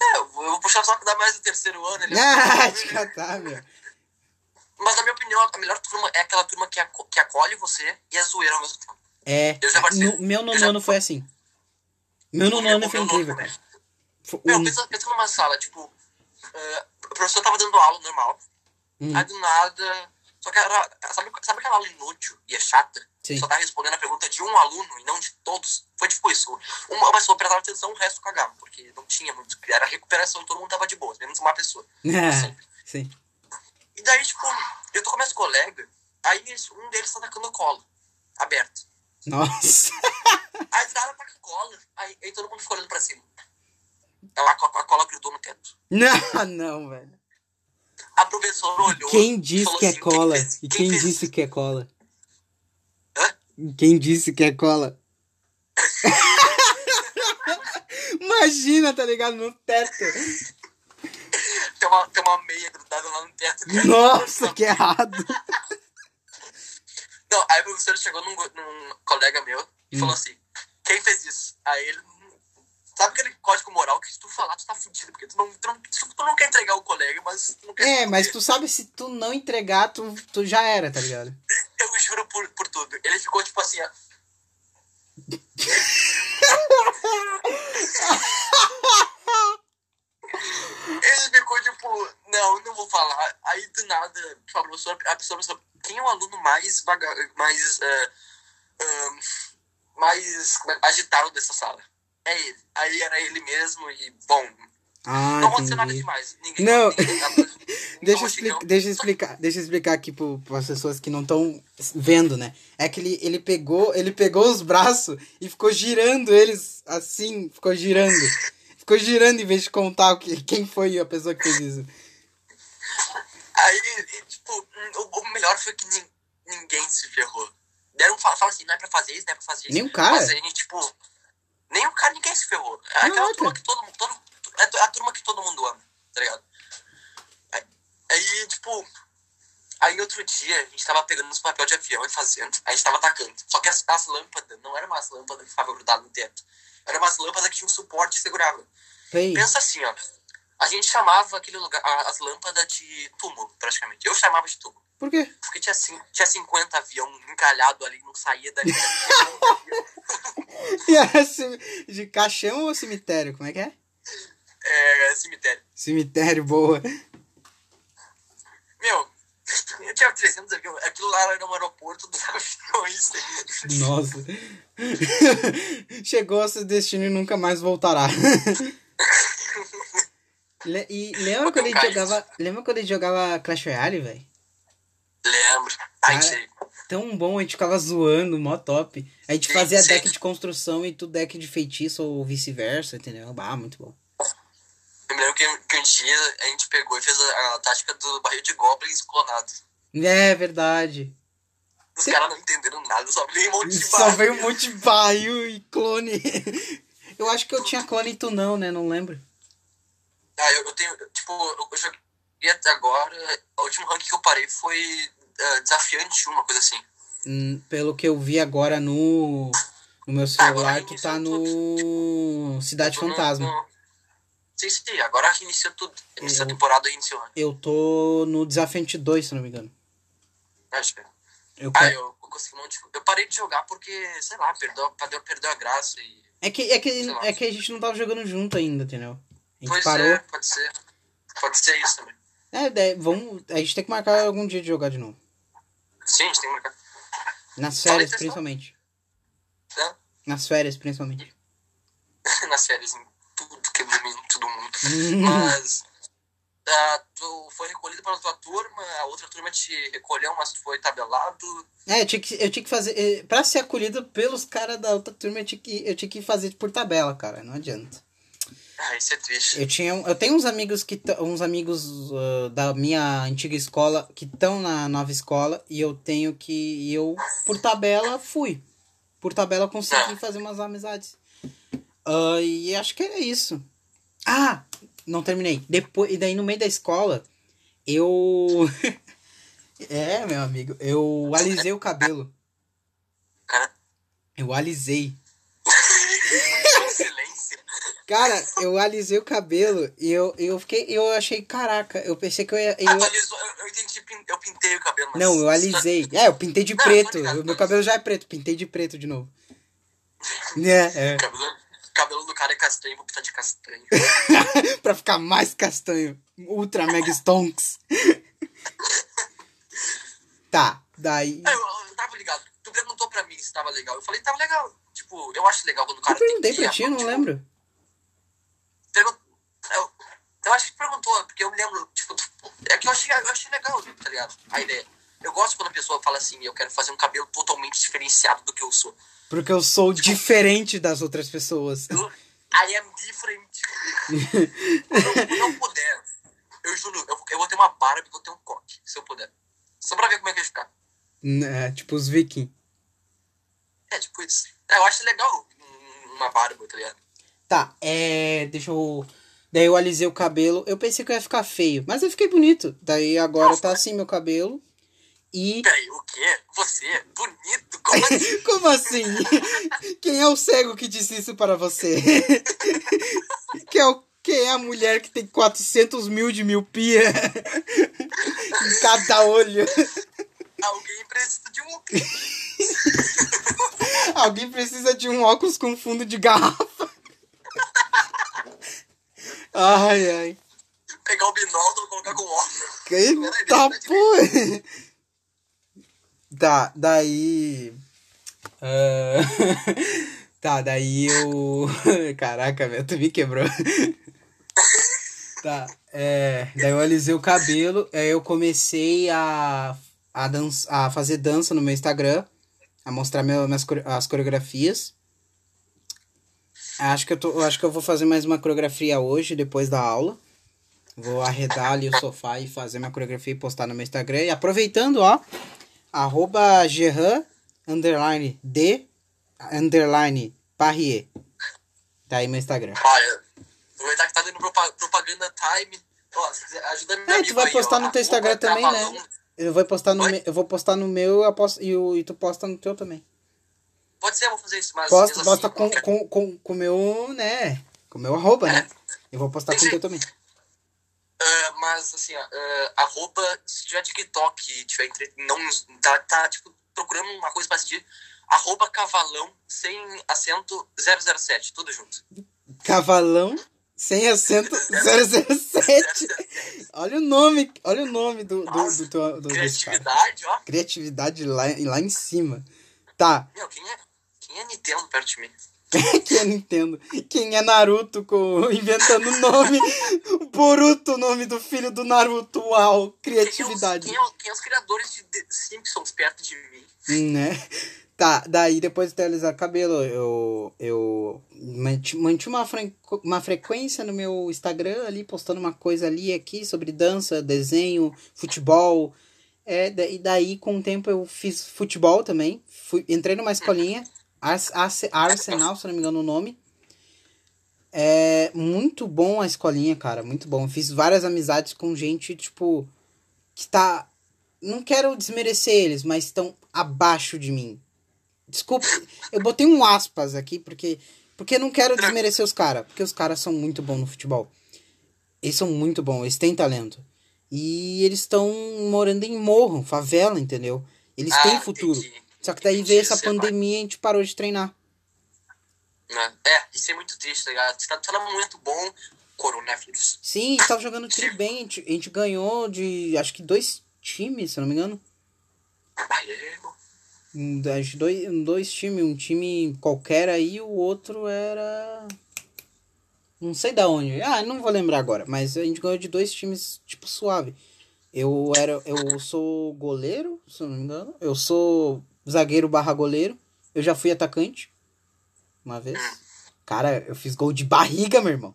É, eu vou puxar só que dá mais do terceiro ano. Ele Ah, já tá, meu. Mas na minha opinião, a melhor turma é aquela turma que, aco- que acolhe você e é zoeira ao mesmo tempo. É, no, meu Eu nono ano foi assim. Meu nono ano foi incrível, cara. Meu, pensa, pensa numa sala, tipo, eh, o professor tava dando aula normal, Hum. aí do nada. Só que era. Sabe, sabe aquela aula inútil e é chata? Sim. Só tá respondendo a pergunta de um aluno e não de todos. Foi tipo isso. Uma pessoa prestava atenção, o resto cagava, porque não tinha muito. Era recuperação, todo mundo tava de boas, menos uma pessoa. Ah, sim. E daí, tipo, eu tô com meus colegas, aí um deles tá tacando cola, aberto. Nossa. Aí cara taca cola, aí, aí todo mundo ficou olhando pra cima. Ela, a, co- a cola grudou no teto. Não, não, velho. A professora olhou. Quem disse que é assim, "Quem cola? E quem fez disse que é cola? Hã? Quem disse que é cola? Imagina, tá ligado? No teto. Tem uma, tem uma meia grudada lá no teto. Nossa, que errado. Não, aí o professor chegou num, num colega meu e Hum. falou assim: quem fez isso? Aí ele. Sabe aquele código moral que se tu falar, tu tá fudido, porque tu não, tu não, tu não quer entregar o colega, mas tu não quer. É, mas tu sabe se tu não entregar, tu, tu já era, tá ligado? Eu juro por, por tudo. Ele ficou tipo assim, ó. Ele ficou tipo, não, não vou falar. Aí do nada, tipo, a professora, a pessoa quem é o aluno mais vaga, mais, ahn, mais agitado dessa sala? É ele. Aí era ele mesmo e, bom, Ah, não aconteceu nada demais. Ninguém, Não. ninguém Deixa eu, xingou. deixa, eu explicar, deixa eu explicar aqui para as pessoas que não estão vendo, né? É que ele, ele, pegou, ele pegou os braços e ficou girando eles assim, ficou girando. Ficou girando em vez de contar o que, quem foi a pessoa que fez isso. Aí, tipo, o, melhor foi que nin- ninguém se ferrou. Deram fala, fala assim, não é pra fazer isso, não é pra fazer isso. Nem o cara? Mas aí, tipo, nem o cara, ninguém se ferrou. É aquela turma que todo mundo. Todo, é a turma que todo mundo ama, tá ligado? Aí, aí, tipo. Aí outro dia a gente tava pegando uns papel de avião e fazendo. A gente tava atacando. Só que as, as lâmpadas não eram umas lâmpadas que ficavam grudadas no teto. Eram umas lâmpadas que tinham um suporte que segurava. Pensa assim, ó. A gente chamava aquele lugar, a- as lâmpadas de túmulo, praticamente. Eu chamava de túmulo. Por quê? Porque tinha, tinha 50 avião encalhado ali, não saía dali. E era de caixão ou cemitério? Como é que é? é, cemitério. Cemitério, boa. Meu, eu tinha 300 aviões. Aquilo lá era um aeroporto dos aviões. Nossa. Chegou ao seu destino e nunca mais voltará. Le- e lembra quando a gente jogava. Lembra quando gente jogava Clash Royale, velho? Lembro. Ai, Cara, sei. Tão bom, a gente ficava zoando, mó top. A gente Sim, fazia sim. deck de construção e tu deck de feitiço ou vice-versa, entendeu? Ah, muito bom. Eu lembro que, que um dia a gente pegou e fez a, a tática do barril de goblins clonados. É verdade. Os caras não entenderam nada, só veio um monte de Só barril. veio um monte de barril e clone. Eu acho que eu tinha clone e tu não, né? Não lembro. Ah, eu, eu tenho, tipo, eu, joguei até agora, o último ranking que eu parei foi uh, desafiante, uma coisa assim. Hum, pelo que eu vi agora no, no meu celular, tu tá no Cidade Tô no- Fantasma. no- Sim, sim, agora que iniciou tudo. Iniciou a Eu- temporada iniciou. Eu tô no Desafiante 2, se não me engano. Acho que. Eu Ah, eu, consegui um monte de- Eu parei de jogar porque, sei lá, perdeu, perdeu, a graça e. É que, é, que, é que a gente não tava jogando junto ainda, entendeu? A gente Pois parou. é, pode ser. Pode ser isso também. É, vamos, a gente tem que marcar algum dia de jogar de novo. Sim, a gente tem que marcar. Nas férias, principalmente. Né? Nas férias, principalmente. Nas séries, em tudo que é em todo mundo. Mas. ah, tu foi recolhido pela tua turma, a outra turma te recolheu, mas tu foi tabelado. É, eu tinha que, eu tinha que fazer. eh, Pra ser acolhido pelos caras da outra turma, eu tinha, que, eu tinha que fazer por tabela, cara. Não adianta. Ah, isso é triste. Eu tinha. Eu tenho uns amigos que uns amigos ah, da minha antiga escola que estão na nova escola e eu tenho que. e eu, por tabela, fui. Por tabela, consegui Ah. fazer umas amizades. Ah, e acho que era isso. Ah! Não terminei. Depois, e daí no meio da escola, eu. é, meu amigo, eu alisei o cabelo. Cara, Eu alisei. Cara, eu alisei o cabelo e eu, eu fiquei. Eu achei, caraca, eu pensei que eu ia. Ah, eu- tu alisou, eu, eu entendi, eu pintei o cabelo, mas. Não, eu alisei. É, eu pintei de preto. Meu cabelo já é preto, pintei de preto de novo. É, é. Cabelo, cabelo do cara é castanho, vou pintar de castanho. pra ficar mais castanho. Ultra Mega Stonks. tá, daí. Ah, eu, eu tava ligado. Tu perguntou pra mim se tava legal. Eu falei, tava legal. Tipo, eu acho legal quando o cara Eu perguntei tem pra ti, não tipo, lembro. pergun- Eu, eu acho que perguntou, porque eu me lembro, tipo, é que eu achei, eu achei legal, tá ligado? A ideia. Eu gosto quando a pessoa fala assim, eu quero fazer um cabelo totalmente diferenciado do que eu sou. Porque eu sou diferente das outras pessoas. Eu, I am different. eu não puder, eu juro, eu, eu vou ter uma barba e vou ter um coque, se eu puder. Só pra ver como é que vai ficar. É, tipo os vikings. É, tipo isso. É, eu acho legal um- uma barba, tá ligado? Tá, é. Deixa eu. Daí eu alisei o cabelo. Eu pensei que eu ia ficar feio, mas eu fiquei bonito. Daí agora tá assim meu cabelo. E. Peraí, o quê? Você? Bonito? Como assim? Como assim? Quem é o cego que disse isso para você? Quem é, o, quem é a mulher que tem 400 mil de miopia em cada olho? Alguém precisa de um. Alguém precisa de um óculos com fundo de garrafa. Ai, ai. Pegar o binóculo e colocar com óculos. Eita, pô! Tá, daí. ah, tá, daí eu. Caraca, meu, tu me quebrou. Tá, é. Daí eu alisei o cabelo, aí eu comecei a, a, dança, a fazer dança no meu Instagram, a mostrar meu, minhas, as coreografias. Acho que, eu tô, acho que eu vou fazer mais uma coreografia hoje, depois da aula. Vou arredar ali o sofá e fazer minha coreografia e postar no meu Instagram. E aproveitando, ó, arroba Gerran, underline, D, underline, Parrier. Tá aí meu Instagram. Olha, aproveitar que tá dando propa- propaganda time. Ó, ajuda meu É, tu vai aí, postar ó, no teu Instagram também, né? Eu vou postar no, me, eu vou postar no meu eu posto, e, o, e tu posta no teu também. Pode ser, eu vou fazer isso, mas. Posta, posta assim, com, qualquer- com, com, com o meu, né? Com o meu arroba, né? Eu vou postar com o teu também. Ah, mas assim, ó, ah, arroba, se tiver TikTok tiver entre, não tá, tá tipo procurando uma coisa pra assistir, arroba cavalão sem acento 007, tudo junto. Cavalão, sem acento, 007. Olha o nome, olha o nome do, do, do, teu- do, cara. Criatividade, ó. Criatividade lá, lá em cima. Tá, Meu, quem é, quem é Nintendo perto de mim? quem é Nintendo? Quem é Naruto com, inventando o nome? Boruto, o nome do filho do Naruto. Uau, Quem é, os, criatividade. quem, é, os- quem é os criadores de The Simpsons perto de mim? Né? Tá, daí depois de o cabelo, eu, eu manti- mantive uma, fre- uma frequência no meu Instagram ali, postando uma coisa ali aqui sobre dança, desenho, futebol. É, e daí com o tempo eu fiz futebol também. Fui, entrei numa escolinha, Ars- Arsenal, se não me engano o nome. É muito bom a escolinha, cara. Muito bom. Fiz várias amizades com gente, tipo, que tá. Não quero desmerecer eles, mas estão abaixo de mim. Desculpa, eu botei um aspas aqui porque. Porque não quero desmerecer os caras. Porque os caras são muito bons no futebol. Eles são muito bons, eles têm talento. E eles estão morando em morro, favela, entendeu? Eles Ah, têm futuro. entendi. Só que daí veio essa é pandemia e a gente parou de treinar. Né? É, isso é muito triste, tá ligado? Você tá, tá num momento bom, coronavírus. Sim, tava jogando tri bem. A gente, a gente ganhou de acho que dois times, se eu não me engano. Acho que dois, dois times, um time qualquer aí, o outro era. Não sei da onde. Ah, não vou lembrar agora, mas a gente ganhou de dois times, tipo, suave. Eu era. Eu sou goleiro, se não me engano. Eu sou zagueiro barra goleiro. Eu já fui atacante. Uma vez. Cara, eu fiz gol de barriga, meu irmão.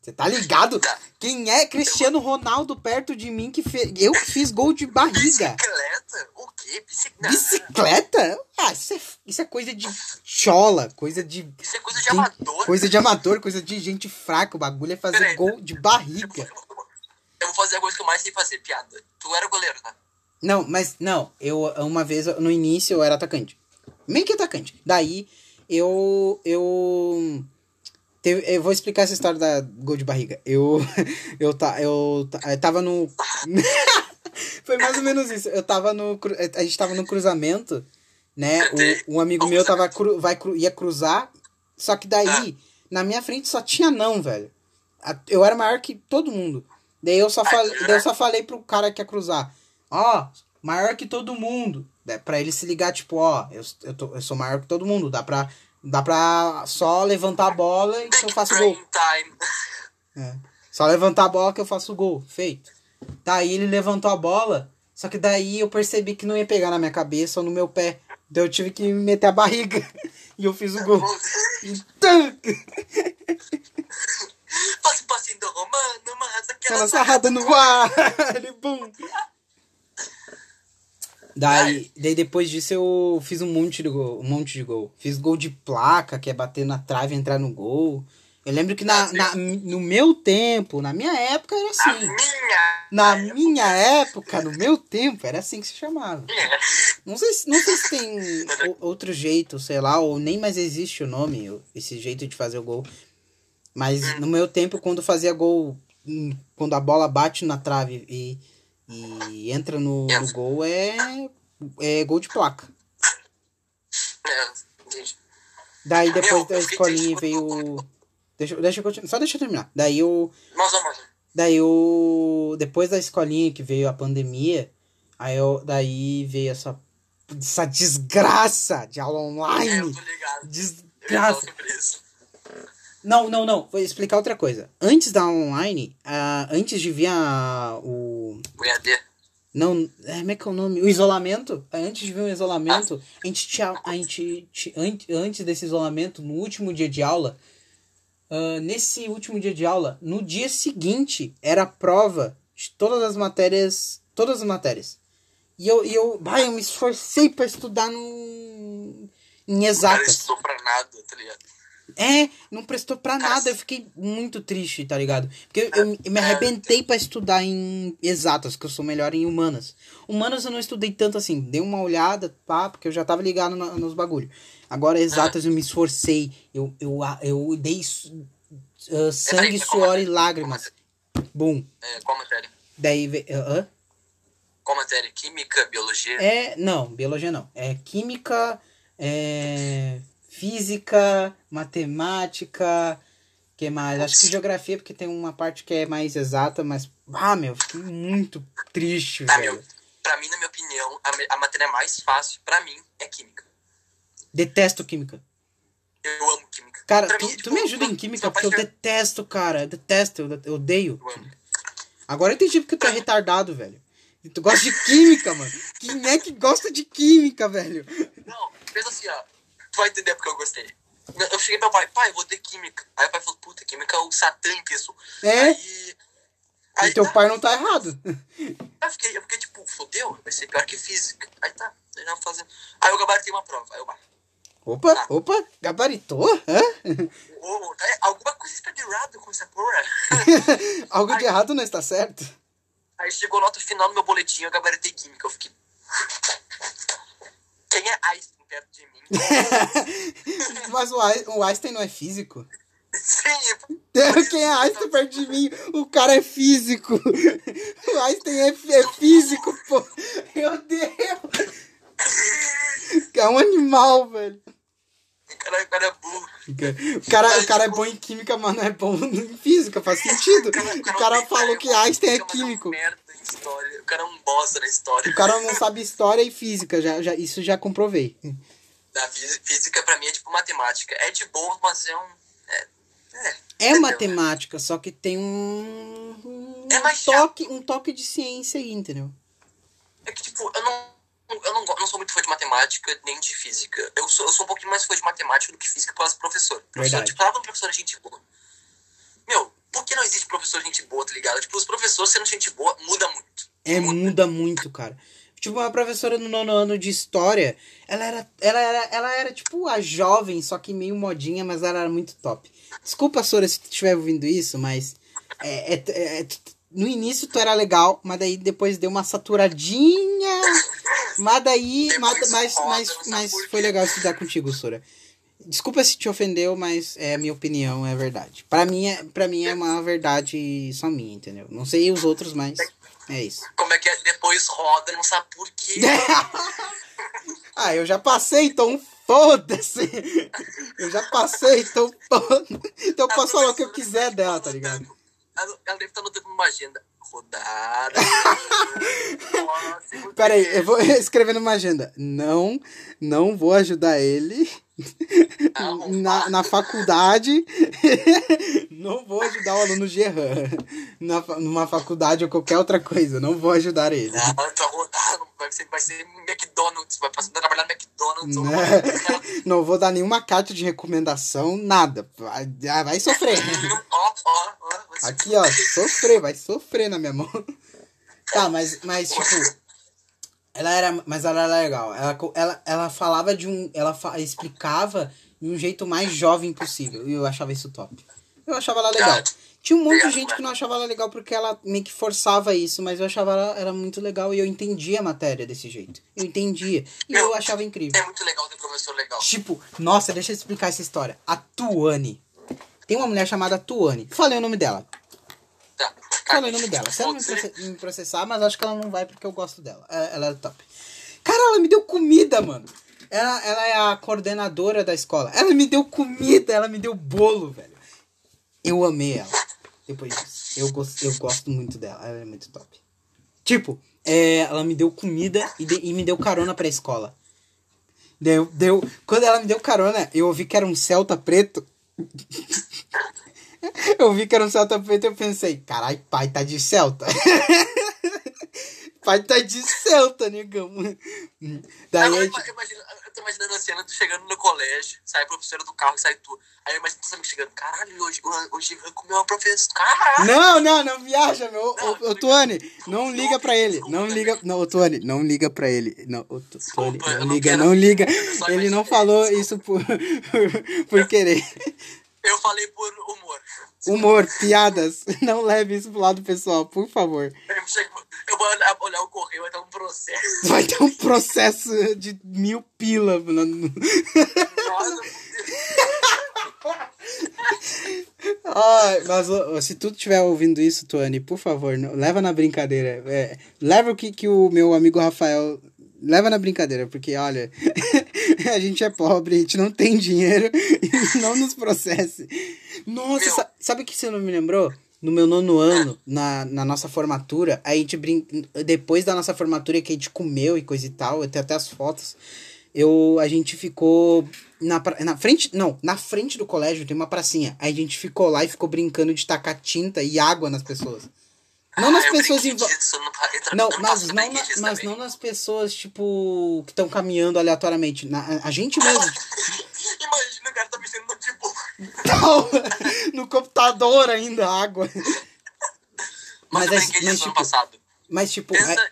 Você tá ligado? Tá. Quem é Cristiano Ronaldo perto de mim que fez. Eu que fiz gol de barriga. Bicicleta? O quê? Bicicleta? Bicicleta? Ah, isso é, isso é coisa de chola, coisa de. Isso é coisa de amador. Coisa de amador, coisa de gente fraca. O bagulho é fazer gol de barriga. Eu vou fazer a coisa que eu mais sei fazer, piada. Tu era goleiro, tá? Não, mas não, eu uma vez no início eu era atacante. Meio que atacante. Daí eu. Eu. teve- eu vou explicar essa história da gol de barriga. Eu. Eu, ta, eu, eu tava no. Foi mais ou menos isso. Eu tava no. A gente tava no cruzamento, né? O, um amigo meu tava cru, vai, cru- ia cruzar. Só que daí, na minha frente só tinha não, velho. Eu era maior que todo mundo. Daí eu só falei, daí eu só falei pro cara que ia cruzar. Ó, maior que todo mundo. Né, Pra ele se ligar, tipo, ó, eu, eu, tô- eu sou maior que todo mundo. Dá pra, dá pra só levantar a bola e que eu faço gol. É. Só levantar a bola que eu faço gol. Feito. Daí ele levantou a bola. Só que daí eu percebi que não ia pegar na minha cabeça ou no meu pé. Daí eu tive que meter a barriga. E eu fiz o gol. Um passinho do romano, mas Aquela sarrada no ar. Ele, bum. Daí, daí depois disso eu fiz um monte de gol, um monte de gol. Fiz gol de placa, que é bater na trave e entrar no gol. Eu lembro que na, na- no meu tempo, na minha época era assim. minha. Na minha época, no meu tempo, era assim que se chamava. Não sei, se- não sei se tem outro jeito, sei lá, ou nem mais existe o nome, esse jeito de fazer o gol. Mas no meu tempo, quando fazia gol, hum, quando a bola bate na trave e, e entra no, no gol, é, é gol de placa. É, entendi. Daí depois da eu escolinha veio. Deixa, eu- deixa eu continuar. Só deixa eu terminar. Daí eu. Mas. Daí eu. Depois da escolinha que veio a pandemia, aí eu, daí veio essa, essa desgraça de aula É, eu online. tô ligado. Eu Desgraça. isso. Não, não, não. Vou explicar outra coisa. Antes da online, ah, antes de vir a, o. O EAD. Não, é, como é que é o nome? O isolamento. Antes de vir o isolamento, a gente tinha. A gente, antes desse isolamento, no último dia de aula, ah, nesse último dia de aula, no dia seguinte, era a prova de todas as matérias. Todas as matérias. E eu, e eu, bah, eu me esforcei pra estudar no, em exatas. estudou pra nada, tá ligado? É, não prestou pra nada. Eu fiquei muito triste, tá ligado? Porque eu, eu me arrebentei pra estudar em exatas, que eu sou melhor em humanas. Humanas eu não estudei tanto assim. Dei uma olhada, pá, porque eu já tava ligado na- nos bagulho. Agora, exatas eu me esforcei. Eu, eu, eu dei ah, sangue, suor e matéria? lágrimas. Bum. É, qual matéria? Daí veio. hã? Qual matéria? Química, biologia? É, não, biologia não. É química, é, física, matemática, que mais? Acho que geografia, porque tem uma parte que é mais exata, mas. Ah, meu, fiquei muito triste, Ah, velho. meu, pra mim, na minha opinião, a, a matéria mais fácil, pra mim, é química. Detesto química. Eu amo química. Cara, Pra tu, mim, tu tipo, me ajuda em química, porque eu detesto, cara. Eu detesto, eu, eu odeio. Eu. Agora eu entendi porque tu é retardado, velho. E Tu gosta de química, mano. Quem é que gosta de química, velho? Não, pensa assim, ó. Vai entender porque eu gostei. Eu cheguei pro meu pai, pai, eu vou ter química. Aí o pai falou, puta, química é o satã em pessoa. É? Aí. Aí E teu tá, pai não tá errado. eu fiquei, eu fiquei tipo, fodeu, vai ser pior que física. Aí tá, eu já vou fazendo. Aí eu gabaritei uma prova. Aí eu, bah, Opa, Tá. opa, gabaritou? Hã? Ô, tá, alguma coisa está de errado com essa porra. Algo de errado não está certo? Aí chegou a nota final no meu boletim, eu gabaritei química. Eu fiquei. Quem é Einstein perto de mim? Mas o Ei- o Einstein não é físico? Sim, Quem é Einstein perto de mim? O cara é físico. O Einstein é, é físico, pô. Meu Deus. É um animal, velho. o cara, o cara é burro. O cara, o cara é bom em química, mas não é bom em física, faz sentido. O cara falou que Einstein é um químico. merda história. O cara é um bosta na história. O cara não sabe história e física, já, já, isso já comprovei. Da fí- física pra mim é tipo matemática. É de boa, mas é um. É, é, É matemática, só que tem um, um É mais toque, um toque de ciência aí, entendeu? é que tipo, eu não. Eu não, go- não sou muito fã de matemática nem de física. Eu sou, eu sou um pouquinho mais fã de matemática do que física causa do professor. Tipo, tava um professor gente boa. Meu, por que não existe professor gente boa, tá ligado? Tipo, os professores sendo gente boa muda muito. É, muda muito, cara. Tipo, uma professora no nono ano de história, ela era, ela era, ela era tipo a jovem, só que meio modinha, mas ela era muito top. Desculpa, Sora, se tu estiver ouvindo isso, mas é, é- é- é- no início tu era legal, mas daí depois deu uma saturadinha. Mas daí, mas, mas, mas, mas foi legal estudar contigo, Sora. Desculpa se te ofendeu, mas é a minha opinião, é verdade. Pra mim é, pra mim é uma verdade só minha, entendeu? Não sei os outros, mas é isso. Como é que é? Depois roda, não sabe por quê. Ah, eu já passei, então foda-se. Eu já passei, então foda-se. Então eu posso falar o que eu quiser dela, tá ligado? Ela deve estar anotando numa agenda. Rodada. Próximo Pera aí, tema. eu vou escrever numa agenda. Não, não vou ajudar ele na, na faculdade. Não vou ajudar o aluno Gerran. Na, numa faculdade ou qualquer outra coisa. Não vou ajudar ele. Ah, vai rodar, vai ser, vai ser McDonald's, vai passar a trabalhar no McDonald's. ou Né? Não vou dar nenhuma carta de recomendação, nada. Vai, ah, vai sofrer. Aqui, ó, sofrer, vai sofrer na minha mão. Tá, mas, mas tipo, ela era, mas ela era legal. Ela, ela, ela falava de um, ela fa- explicava de um jeito mais jovem possível. E eu achava isso top. Eu achava ela legal. Tinha um monte de gente que não achava ela legal porque ela meio que forçava isso, mas eu achava ela era muito legal e eu entendia a matéria desse jeito. Eu entendia. E eu Meu, achava incrível. É muito legal ter professor legal. Tipo, nossa, deixa eu explicar essa história. A Tuane. Tem uma mulher chamada Tuane. Falei o nome dela. Falei o nome dela. Se ela me processar, mas acho que ela não vai porque eu gosto dela. É, Ela é top. Cara, ela me deu comida, mano. Ela, ela é a coordenadora da escola. Ela me deu comida, ela me deu bolo, velho. Eu amei ela. Depois disso. Eu, gosto, eu gosto muito dela. Ela é muito top. Tipo, é, ela me deu comida e, de- e me deu carona pra escola. Deu, deu, quando ela me deu carona, eu ouvi que era um Celta preto. eu vi que era um Celta preto e eu pensei, carai, pai tá de Celta. pai tá de Celta, negão. Daí, Agora, a eu, gente- imagino, eu tô imaginando a cena, tu chegando no colégio, sai a professora do carro e sai tu. Aí eu imagino teus amigos chegando, caralho, hoje, hoje Ivan comeu uma professora. Caralho! Não, não, não viaja, meu. Ô, Tuane, não liga pra ele. Não né? liga. Não, ô, Tuane, não liga pra ele. Não, ô, Tu- Tuane, eu não liga, não liga. eu Ele não falou isso por, por querer. Eu falei por humor. Humor, piadas. Não leve isso pro lado pessoal, por favor. Eu, vou olhar, o correio, vai dar um processo. Vai ter um processo de mil pila. no- no- Nossa, Ai, mas se tu estiver ouvindo isso, Tuane, por favor, não- leva na brincadeira. É, leva o que, que o meu amigo Rafael. Leva na brincadeira, porque olha, a gente é pobre, a gente não tem dinheiro e não nos processe. Nossa, sa- sabe o que você não me lembrou? No meu nono ano, na, na nossa formatura, a gente brin... depois da nossa formatura que a gente comeu e coisa e tal, eu tenho até as fotos, eu, a gente ficou na, na frente, não, na frente do colégio tem uma pracinha. Aí a gente ficou lá e ficou brincando de tacar tinta e água nas pessoas. Não nas Ah, eu pessoas não, mas não, na- mas também. não nas pessoas, tipo, que estão caminhando aleatoriamente. Na, a- gente mesmo. Imagina o cara tá mexendo no notebook. Não, no computador ainda, água. Mas, Mas é- mas, tipo, passado. Mas, tipo, Pensa,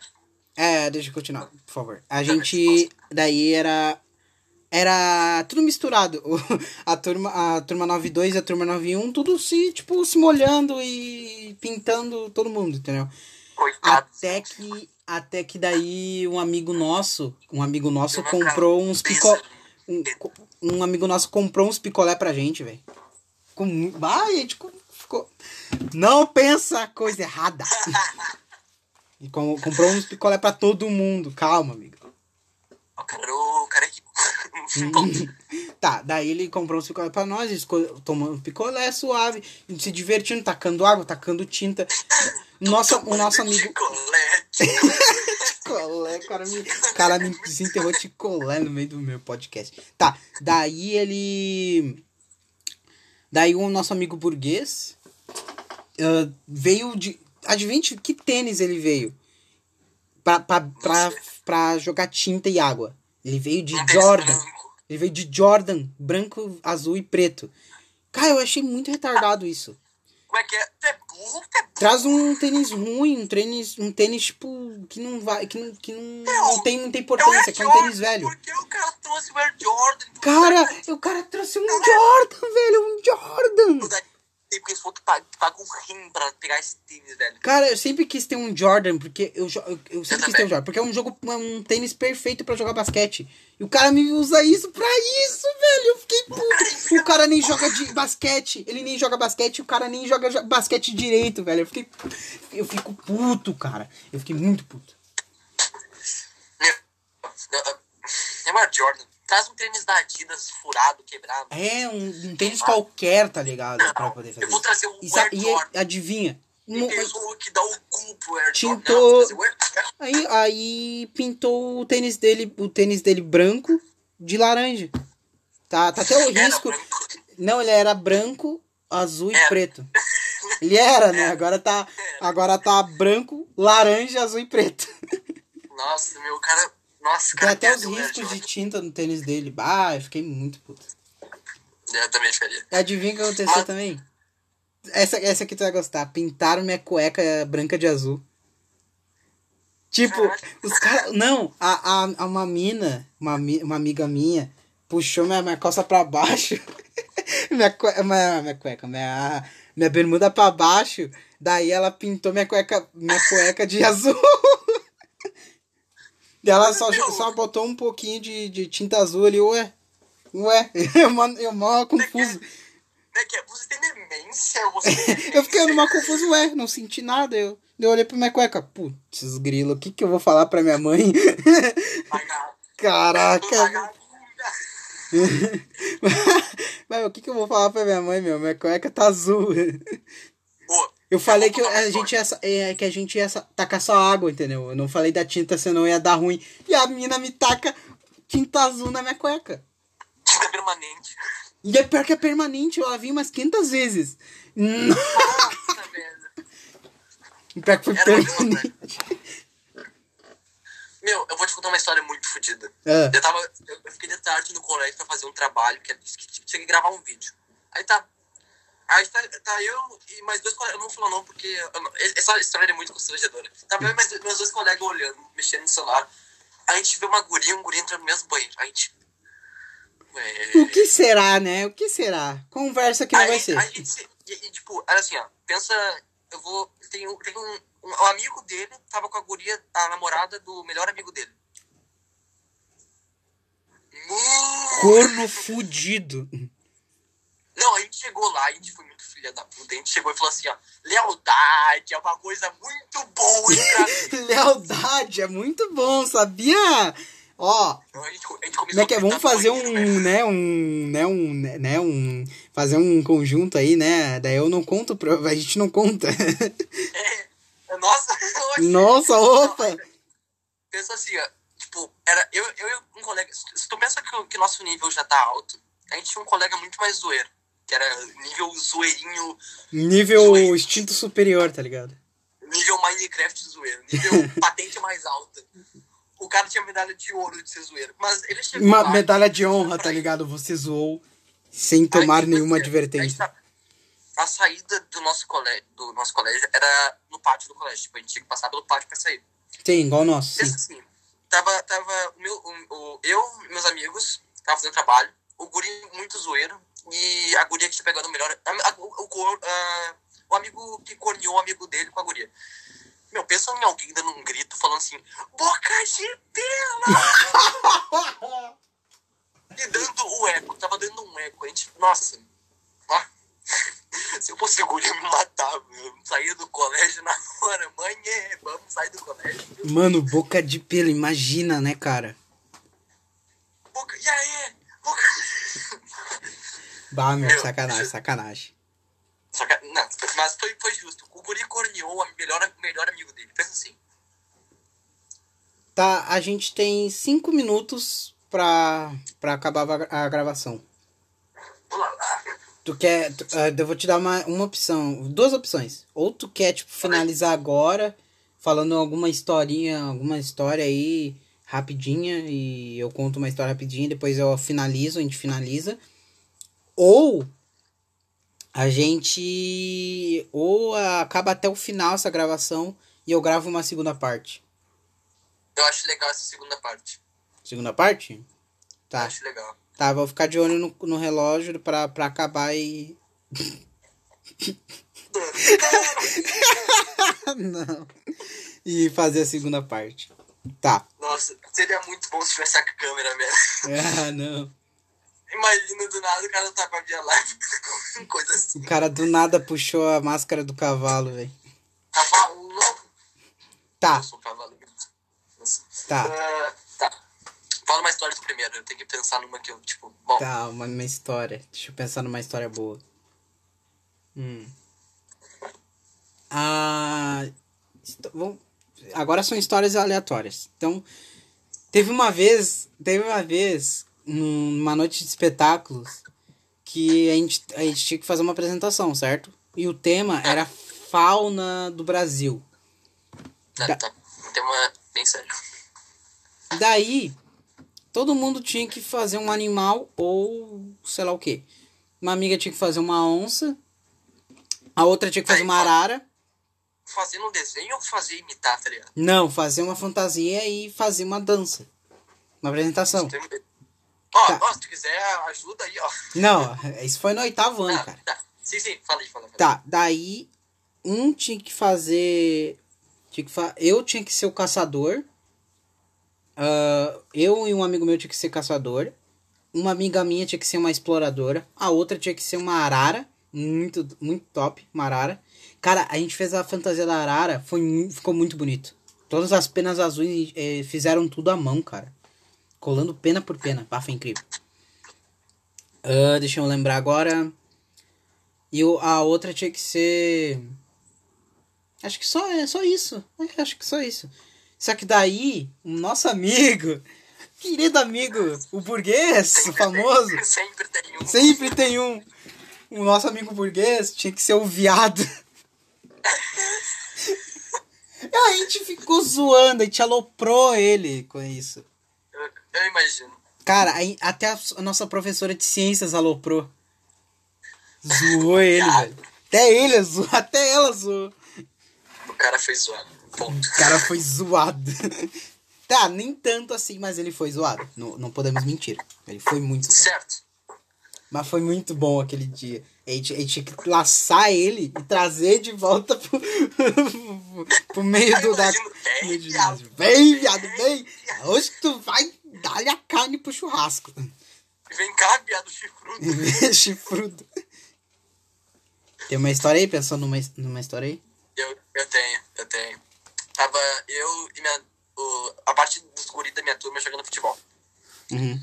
é, é, deixa eu continuar, por favor. A gente. Daí era. Era tudo misturado. A turma, a turma 92 e a turma 91, tudo se, tipo, se molhando e pintando todo mundo, entendeu? Coitado. Até que, até que daí um amigo nosso, um amigo nosso comprou uns picolé. Um, um amigo nosso comprou uns picolé pra gente, velho. Com, ah, a gente co- ficou. Não pensa coisa errada. E com- comprou uns picolé pra todo mundo. Calma, amigo. O cara o cara que. Ponto. Tá, daí ele comprou uns picolé pra nós, tomando picolé suave, se divertindo, tacando água, tacando tinta. Nossa, o nosso amigo. Picolé, o cara me, cara me desenterrou de colé no meio do meu podcast. Tá, daí ele. Daí o nosso amigo burguês ah, veio de. Adivinha que tênis ele veio? Pra, pra, pra, pra jogar tinta e água. Ele veio de Um Jordan. Ele veio de Jordan, branco, azul e preto. Cara, eu achei muito retardado isso. Como é que é? Tu é burro? Tu é burro? Traz um tênis ruim, um tênis, um tênis tipo que não vai, que não, que não, não tem muita É importância, Air que é um tênis velho. Por que o cara trouxe o Air Jordan? Cara, o cara trouxe um Jordan, velho, um Jordan. Tem porque se for tu paga, tu paga um rim pra pegar esse tênis, velho. Cara, eu sempre quis ter um Jordan, porque eu, eu, eu sempre quis ter um Jordan, porque é um jogo, é um tênis perfeito pra jogar basquete. E o cara me usa isso pra isso, velho. Eu fiquei puto. O cara nem joga de basquete, ele nem joga basquete, o cara nem joga jo- basquete direito, velho. Eu fiquei eu fico puto, cara. Eu fiquei muito puto. Meu, é Air Jordan. Traz um tênis da Adidas furado, quebrado. É, um, um tênis qualquer, tá ligado? Pra poder fazer Eu vou isso. trazer o E, sa- Air e Jordan. adivinha? Mo- pessoa que dá o cu pro Air Jordan. Tintou- Não, Jordan. Aí, aí pintou o tênis dele, o tênis dele branco de laranja. Tá, tá até o risco. Não, ele era branco, azul e Era. preto. Ele era, né? Agora tá, agora tá branco, laranja, azul e preto. Nossa, meu cara. Nossa, Tem cara. até os riscos de tinta no tênis dele. Ah, eu fiquei muito puto. Eu também ficaria. Adivinha o que aconteceu Mas- também? Essa, essa aqui tu vai gostar. Pintaram minha cueca branca de azul. Tipo, os caras. Não, a, a, a uma mina, uma, uma amiga minha, puxou minha, minha calça pra baixo. minha, cue, minha, minha cueca, minha, minha bermuda pra baixo. Daí ela pintou minha cueca, minha cueca de azul. Ela só, só botou um pouquinho de, de tinta azul ali, ué. Ué, eu, mano, eu mal confuso. É que é? Você tem demência? Você tem demência? Eu fiquei numa confuso, ué, não senti nada. Eu, eu olhei pra minha cueca, putz, grilo, o que que eu vou falar pra minha mãe? Caraca. Mas o que que eu vou falar pra minha mãe, meu? Minha cueca tá azul. Eu falei que a gente ia, é, que a gente ia tacar só água, entendeu? Eu não falei da tinta, senão ia dar ruim. E a mina me taca tinta azul na minha cueca. Tinta permanente. E é pior que é permanente, eu lavei umas 500 vezes. Nossa, velho. Pior que foi Era permanente. Meu, eu vou te contar uma história muito fodida. Ah. Eu tava. Eu, eu fiquei de tarde no colégio pra fazer um trabalho que, que tinha que gravar um vídeo. Aí tá. Aí tá, tá eu e mais dois colegas. Eu não vou falar não, porque. eu não- essa história é muito constrangedora. Tava eu e mais, meus dois colegas olhando, mexendo no celular. Aí a gente vê uma guria, um guri entrando no mesmo banheiro. Aí a gente. Ué. O que será, né? O que será? Conversa que não aí, vai ser. Aí, e, e, tipo, era assim, ó. Pensa, eu vou. Tem, um- tem um, um, um amigo dele, tava com a guria, a namorada do melhor amigo dele. Corno fudido. Não, a gente chegou lá, a gente foi muito filha da puta. A gente chegou e falou assim, ó. Lealdade é uma coisa muito boa. Lealdade é muito bom, sabia? Ó, Então a gente, a gente como é que é? Vamos fazer banheiro, um, velho. né, um, né, um, né, um, fazer um conjunto aí, né? Daí eu não conto, a gente não conta. É, nossa, oxe. Nossa, opa! Não, Pensa assim, ó. Tipo, era eu, eu e um colega. Se tu pensa que, o- que nosso nível já tá alto, a gente tinha um colega muito mais zoeiro. Que era nível zoeirinho, Nível instinto superior, tá ligado? nível Minecraft zoeiro, nível patente mais alta. O cara tinha medalha de ouro de ser zoeiro. Mas ele chegou Uma lá, medalha de honra, tá ligado? Você zoou sem tomar Aí, nenhuma advertência. A saída do nosso, colégio, do nosso colégio era no pátio do colégio. Tipo, a gente tinha que passar pelo pátio pra sair. Tem, igual o nosso, sim. Pensa assim, tava, tava o meu, o, o- eu e meus amigos tava fazendo trabalho, o guri muito zoeiro, e a guria que tinha pegado o melhor. A, a, o, a, o amigo que corneou o amigo dele com a guria. Meu, pensa em alguém dando um grito falando assim, boca de pela! e dando o eco, tava dando um eco. A gente, nossa, ó, se eu fosse guri, eu me matava. Eu saía do colégio na hora, mãe, é, vamos sair do colégio. Mano, boca de pelo, imagina, né, cara? Boca, e aí? Boca. Bah, meu, Meu. sacanagem, sacanagem. Não, mas foi, foi justo. O guri corneou o melhor, melhor amigo dele. Pensa assim. Tá, a gente tem cinco minutos pra, pra acabar a gra- a gravação. Pula lá. Tu quer. tu- ah, eu vou te dar uma, uma opção. Duas opções. Ou tu quer, tipo, finalizar agora, falando alguma historinha, alguma história aí rapidinha, e eu conto uma história rapidinha, depois eu finalizo, a gente finaliza. Ou a gente. Ou acaba até o final essa gravação e eu gravo uma segunda parte. Eu acho legal essa segunda parte. Segunda parte? Eu Tá. acho legal. Tá, vou ficar de olho no, no relógio pra, pra acabar e. Não. E fazer a segunda parte. Tá. Nossa, seria muito bom se tivesse a câmera mesmo. Ah, não. Imagina do nada o cara tá com a minha live coisa assim. O cara do nada puxou a máscara do cavalo, velho. Cavalo louco. Tá, Eu sou cavalo. Nossa. tá. Ah, tá. Fala uma história primeiro. Eu tenho que pensar numa que eu, tipo, bom. Tá, uma, uma história. Deixa eu pensar numa história boa. Hum. Ah. Agora são histórias aleatórias. Então, teve uma vez. Teve uma vez, numa noite de espetáculos, que a gente, a gente tinha que fazer uma apresentação, certo? E o tema era fauna do Brasil. Tá, tá. Tema bem sério. Daí, todo mundo tinha que fazer um animal ou sei lá o que. Uma amiga tinha que fazer uma onça, a outra tinha que fazer uma arara. Fazer um desenho ou fazer imitar, tá ligado? Não, fazer uma fantasia e fazer uma dança. Uma apresentação. Tem- Ó, Tá. ó, se tu quiser ajuda aí, ó. Não, isso foi no oitavo ano, Ah, cara. tá. Sim, sim, fala aí, fala aí. Tá, daí um tinha que fazer. Tinha que fa... Eu tinha que ser o caçador. Ah, eu e um amigo meu tinha que ser caçador. Uma amiga minha tinha que ser uma exploradora. A outra tinha que ser uma arara. Muito, muito top, uma arara. Cara, a gente fez a fantasia da arara, foi, ficou muito bonito. Todas as penas azuis eh, fizeram tudo à mão, cara. Colando pena por pena. Foi incrível. Ah, deixa eu lembrar agora. E a outra tinha que ser. Acho que só é só isso. É, acho que só isso. Só que daí, o nosso amigo, querido amigo, o burguês, o famoso, Tem, sempre tem um. sempre tem um. O nosso amigo burguês tinha que ser o viado. E a gente ficou zoando, a gente aloprou ele com isso. Eu, imagino. Cara, aí até a, a nossa professora de ciências aloprou. Zoou ele, velho. Até ele zoou, até ela zoou. O cara foi zoado. Ponto. O cara foi zoado. Tá, nem tanto assim, mas ele foi zoado. Não, não podemos mentir. Ele foi muito zoado. Certo. Mas foi muito bom aquele dia. A gente, a gente tinha que laçar ele e trazer de volta pro, pro meio do da. do viado. Vem, viado, vem! Hoje tu vai dar-lhe a carne pro churrasco. Vem cá, viado chifrudo. Chifrudo. Tem uma história aí? Pensou numa, numa história aí? Eu, eu tenho, eu tenho. Tava eu e minha. O, a parte dos guris da minha turma jogando futebol. Uhum.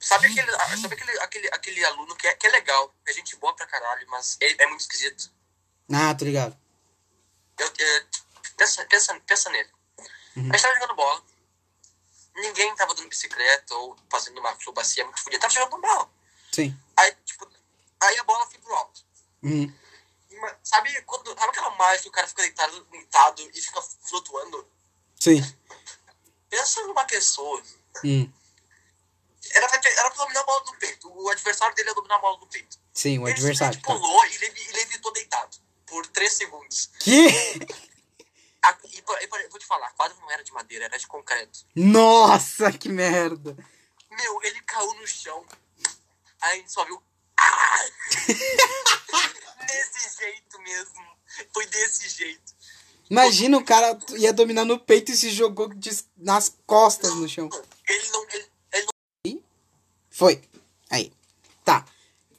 Sabe aquele, sabe aquele, aquele, aquele aluno que é, que é legal, que é gente boa pra caralho, mas é, é muito esquisito? Ah, tô ligado. Eu, eu- pensa, pensa, pensa nele. A gente tava jogando bola. Ninguém tava dando bicicleta ou fazendo uma acrobacia muito fodida. Tava jogando bola. Sim. Aí, tipo, aí a bola foi pro alto. Uhum. Sabe quando. Sabe aquela mágica que o cara fica deitado, deitado e fica flutuando? Sim. Pensa numa pessoa. Hum. Era era pra dominar a bola do peito. O adversário dele ia dominar a bola do peito. Sim, o ele adversário. Tá. pulou e levi- e levitou deitado. Por 3 segundos. Que? A- e, e vou te falar, a quadra não era de madeira, era de concreto. Nossa, que merda. Meu, ele caiu no chão. Aí a gente só viu. Ah! desse jeito mesmo. Foi desse jeito. Imagina o cara ia dominar no peito e se jogou nas costas no chão. Ele não. Ele, ele não Foi. Aí. Tá.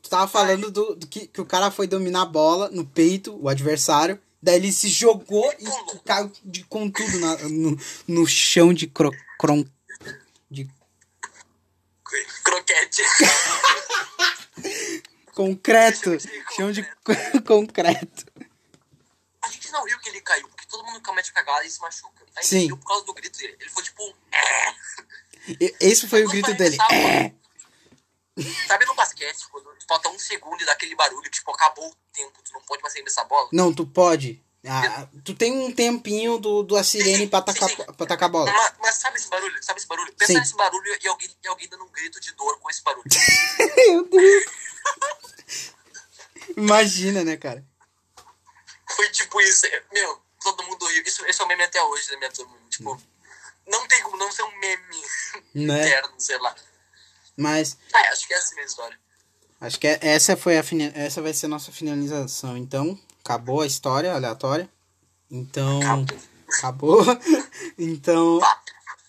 Tu tava falando do, do que, que o cara foi dominar a bola no peito, o adversário. Daí ele se jogou e caiu de, com tudo na- no, no chão de cro, cron, de croquete. concreto. Chão de concreto. A gente não viu que ele caiu, porque todo mundo comete cagada e se machuca. Aí Sim. ele viu por causa do grito dele. Ele foi tipo. "É". Esse foi o grito dele. É. Sabe no basquete, quando falta um segundo e dá aquele barulho, tipo, acabou o tempo, tu não pode mais sair dessa bola? Não, tu pode. Ah, tu tem um tempinho do, do a sirene pra sim. pra atacar a bola. Mas, mas sabe esse barulho? Sabe esse barulho? Pensa Sim. nesse barulho e alguém, e alguém dando um grito de dor com esse barulho. Meu Deus. Imagina, né, cara? Foi tipo isso. Meu, todo mundo riu. Isso, esse é o meme até hoje da minha turma. Tipo, não tem como não ser um meme Né? interno, sei lá. Mas Ah, acho que é essa a minha história. acho que é- essa foi a essa vai ser a nossa finalização. Então, acabou a história aleatória. Então, Acabou. acabou. Então,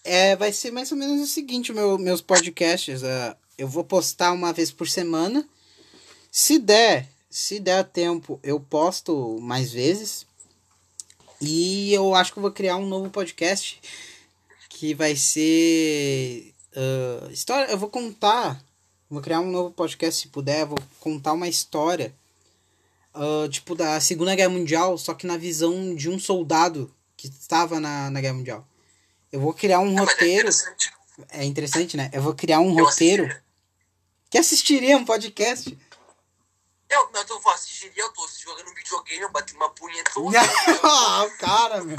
é, vai ser mais ou menos o seguinte, meu, meus podcasts. ah, eu vou postar uma vez por semana. Se der, se der tempo, eu posto mais vezes. E eu acho que eu vou criar um novo podcast que vai ser ah, história. Eu vou contar, vou criar um novo podcast se puder. Vou contar uma história ah, tipo da Segunda Guerra Mundial, só que na visão de um soldado que estava na, na Guerra Mundial. Eu vou criar um Mas é roteiro. interessante. É interessante, né? Eu vou criar um Eu roteiro. assistiria. Que assistiria um podcast? Eu, não, eu vou assistir, eu tô jogando um videogame, eu bati uma punheta. ah, o cara, meu.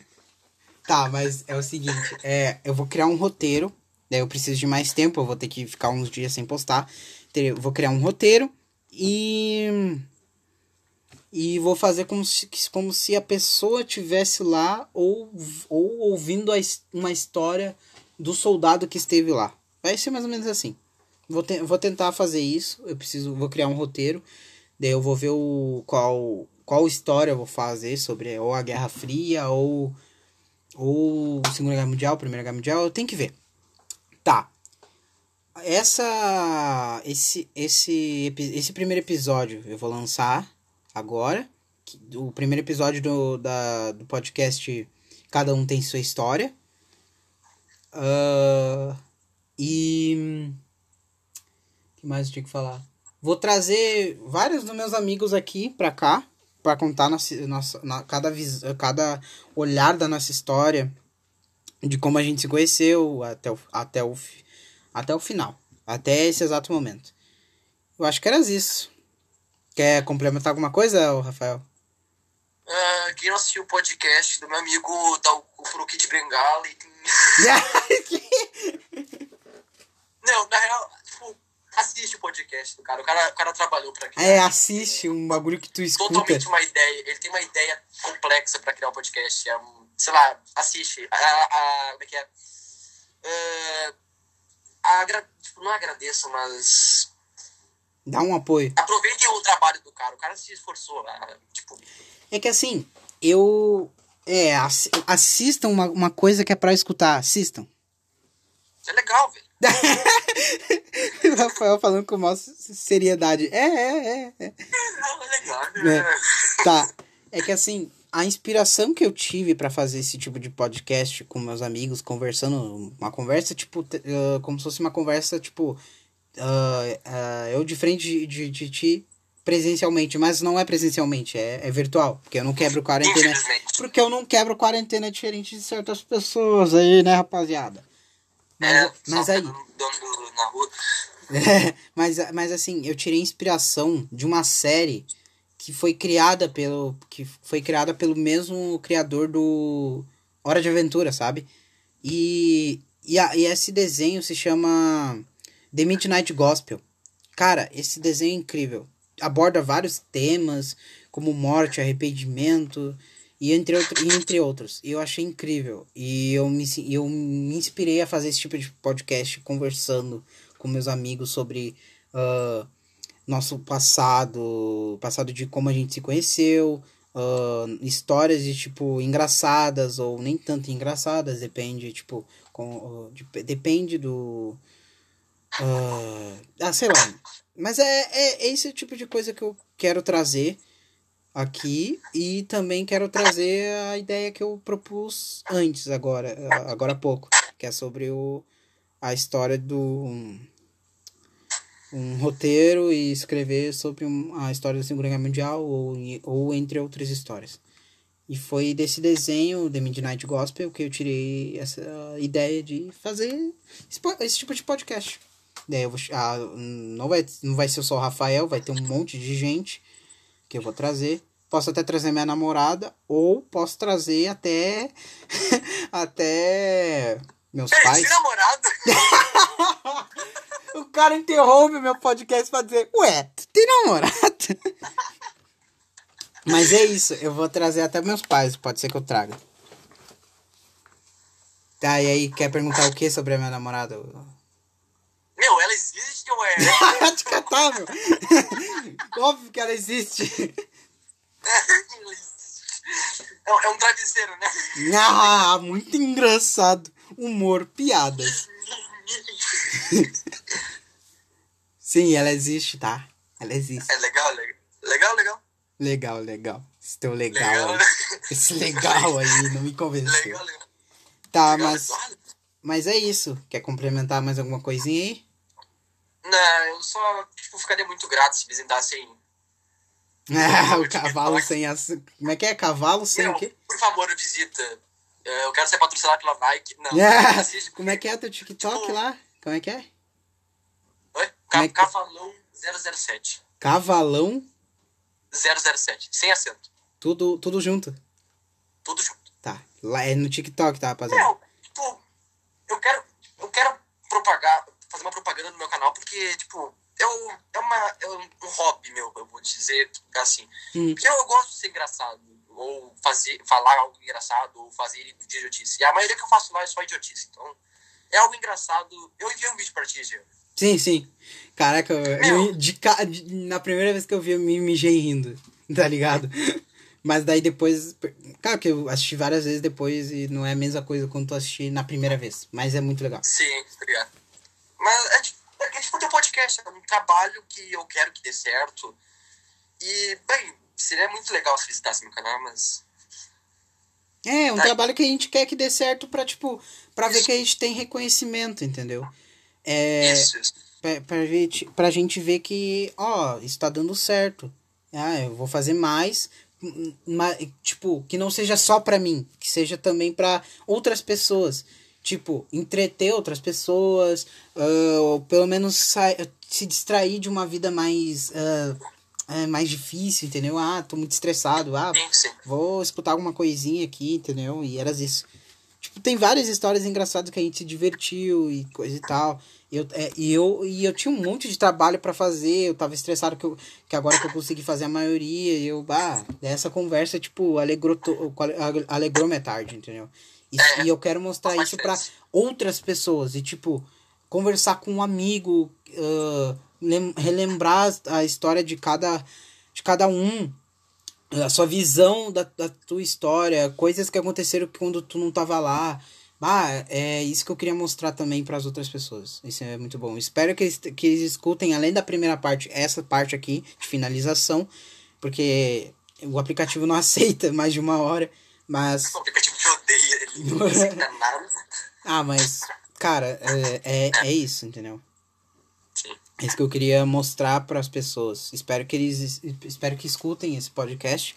tá, mas é o seguinte, é, eu vou criar um roteiro, daí eu preciso de mais tempo, eu vou ter que ficar uns dias sem postar. Ter- vou criar um roteiro e e vou fazer como se, como se a pessoa tivesse lá ou, ou ouvindo a uma história do soldado que esteve lá. Vai ser mais ou menos assim. Vou, te- vou tentar fazer isso. Eu preciso, vou criar um roteiro. Daí eu vou ver o qual qual história eu vou fazer sobre ou a Guerra Fria ou ou Segunda Guerra Mundial, Primeira Guerra Mundial. Eu tenho que ver. Tá. Essa esse esse esse primeiro episódio eu vou lançar agora. O primeiro episódio do, da, do podcast Cada um tem sua história. Ah, e. Que mais eu tinha que falar? Vou trazer vários dos meus amigos aqui pra cá. Pra contar nossa, nossa, na, cada, cada olhar da nossa história. De como a gente se conheceu até o, até o, até o final. Até esse exato momento. Eu acho que era isso. Quer complementar alguma coisa, Rafael? Ah, quem não assistiu o podcast do meu amigo dá o, o Pro Kid Bengala e tem. Não, na real, tipo, assiste o podcast do cara. O cara, o cara trabalhou pra criar. é, assiste um bagulho que tu escuta. Totalmente uma ideia. Ele tem uma ideia complexa pra criar um podcast. É um, sei lá, assiste. A, a, como é que é? Ah, agra- tipo, não agradeço, mas Dá um apoio. aproveitem o trabalho do cara. O cara se esforçou. ah, tipo, É que assim, eu. É, assi- assistam uma, uma coisa que é pra escutar. Assistam. é legal, velho. o Rafael falando com maior seriedade. É, é, é. é. Não, é legal. É. Tá. É que assim, a inspiração que eu tive pra fazer esse tipo de podcast com meus amigos, conversando, uma conversa, tipo, ah, como se fosse uma conversa, tipo, ah, ah, eu de frente de, de, ti presencialmente, mas não é presencialmente, é, é virtual, porque eu não quebro quarentena. Porque eu não quebro quarentena diferente de certas pessoas aí, né, rapaziada? Mas, É, mas aí, dando na rua. é, mas, mas assim, eu tirei inspiração de uma série que foi criada pelo. que foi criada pelo mesmo criador do Hora de Aventura, sabe? E, e, a, e esse desenho se chama The Midnight Gospel. Cara, esse desenho é incrível. Aborda vários temas, como morte, arrependimento. E entre, outro, entre outros. Eu achei incrível. E eu me, eu me inspirei a fazer esse tipo de podcast conversando com meus amigos sobre uh, nosso passado, passado de como a gente se conheceu, uh, histórias de tipo engraçadas ou nem tanto engraçadas, depende, tipo, com, uh, de, depende do. ah, sei lá. Mas é, é esse tipo de coisa que eu quero trazer aqui e também quero trazer a ideia que eu propus antes agora agora há pouco que é sobre o a história do um, roteiro e escrever sobre a história da Segunda Guerra Mundial ou, ou entre outras histórias e foi desse desenho The Midnight Gospel que eu tirei essa ideia de fazer esse, esse tipo de podcast Daí eu vou, ah, não, vai, não vai ser só o Rafael, vai ter um monte de gente que eu vou trazer. Posso até trazer minha namorada, ou posso trazer até. até. meus Ei, pais. Namorado? o cara interrompe meu podcast pra dizer: Ué, tu tem namorada? Mas é isso, eu vou trazer até meus pais, pode ser que eu traga. Tá, e aí, quer perguntar o que sobre a minha namorada? Meu, ela existe ou é? Te catar, meu. Óbvio que ela existe. É, é um travesseiro, né? Ah, muito engraçado. Humor, piadas. Sim, ela existe, tá? Ela existe. É legal, legal. Legal, legal. Legal, legal. Esse teu legal. Legal. aí. Esse legal aí não me convenceu. Legal, legal. Tá, legal, mas, legal. mas é isso. Quer complementar mais alguma coisinha aí? Não, eu só tipo, ficaria muito grato se visitassem. Ah, o cavalo sem as. Como é que é? Cavalo sem Meu, o quê? por favor, visita. É, Eu quero ser patrocinado pela Nike. Não, Ah, assiste- como é que é teu TikTok Tipo- lá? Como é que é? Oi? Como é que- Cavalão 007. Cavalão, 007. Sem acento. tudo, tudo junto. Tudo junto. Tá. Lá é no TikTok, tá, rapaziada? Meu, tipo, eu quero, eu quero propagar, fazer uma propaganda no meu canal, porque, tipo, é, um, é, uma, é um, hobby meu, eu vou dizer assim. Hum. Porque eu gosto de ser engraçado, ou fazer, falar algo engraçado, ou fazer de idiotice. E a maioria que eu faço lá é só idiotice. Então, é algo engraçado. Eu enviei um vídeo pra ti, Gê. Sim, sim. Caraca, eu, de, de- na primeira vez que eu vi, eu me mijei rindo, tá ligado? Mas daí depois. Claro que eu assisti várias vezes depois e não é a mesma coisa quando tu assistir na primeira vez. Mas é muito legal. Sim, obrigado. Mas é tipo, é tipo teu podcast, é um trabalho que eu quero que dê certo. E, bem, seria muito legal se visitasse meu canal, mas. É, um Tá. trabalho que a gente quer que dê certo pra, tipo, pra ver que a gente tem reconhecimento, entendeu? É. Isso, isso. pra, pra, gente, pra gente ver que, ó, isso tá dando certo. Ah, eu vou fazer mais, m- ma- tipo, que não seja só pra mim, que seja também pra outras pessoas. Tipo, entreter outras pessoas, ah, ou pelo menos se distrair de uma vida mais, ah, é, mais difícil, entendeu? Ah, tô muito estressado, ah, vou escutar alguma coisinha aqui, entendeu? E era isso. Tipo, tem várias histórias engraçadas que a gente se divertiu e coisa e tal. Eu, é, e, eu, e eu tinha um monte de trabalho pra fazer, eu tava estressado que, eu, que agora que eu consegui fazer a maioria, e eu, bah, essa conversa, tipo, alegrou, to, alegrou minha tarde, entendeu? E, É, e eu quero mostrar isso pra diferença. outras pessoas, e tipo, conversar com um amigo, lem- relembrar a história de cada, de cada um, a sua visão da, da tua história, coisas que aconteceram quando tu não tava lá. Ah, é isso que eu queria mostrar também para as outras pessoas. Isso é muito bom. Espero que eles, que eles escutem, além da primeira parte, essa parte aqui de finalização, porque o aplicativo não aceita mais de uma hora. Mas. O aplicativo que odeia ele. Não aceita nada. Ah, mas. Cara, é, é, é isso, entendeu? É isso que eu queria mostrar para as pessoas. Espero que eles espero que escutem esse podcast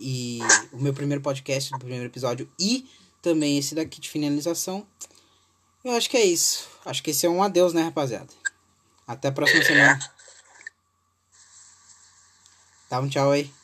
e o meu primeiro podcast do primeiro episódio e também esse daqui de finalização. Eu acho que é isso. Acho que esse é um adeus, né, rapaziada? Até a próxima semana. Dá um tchau aí.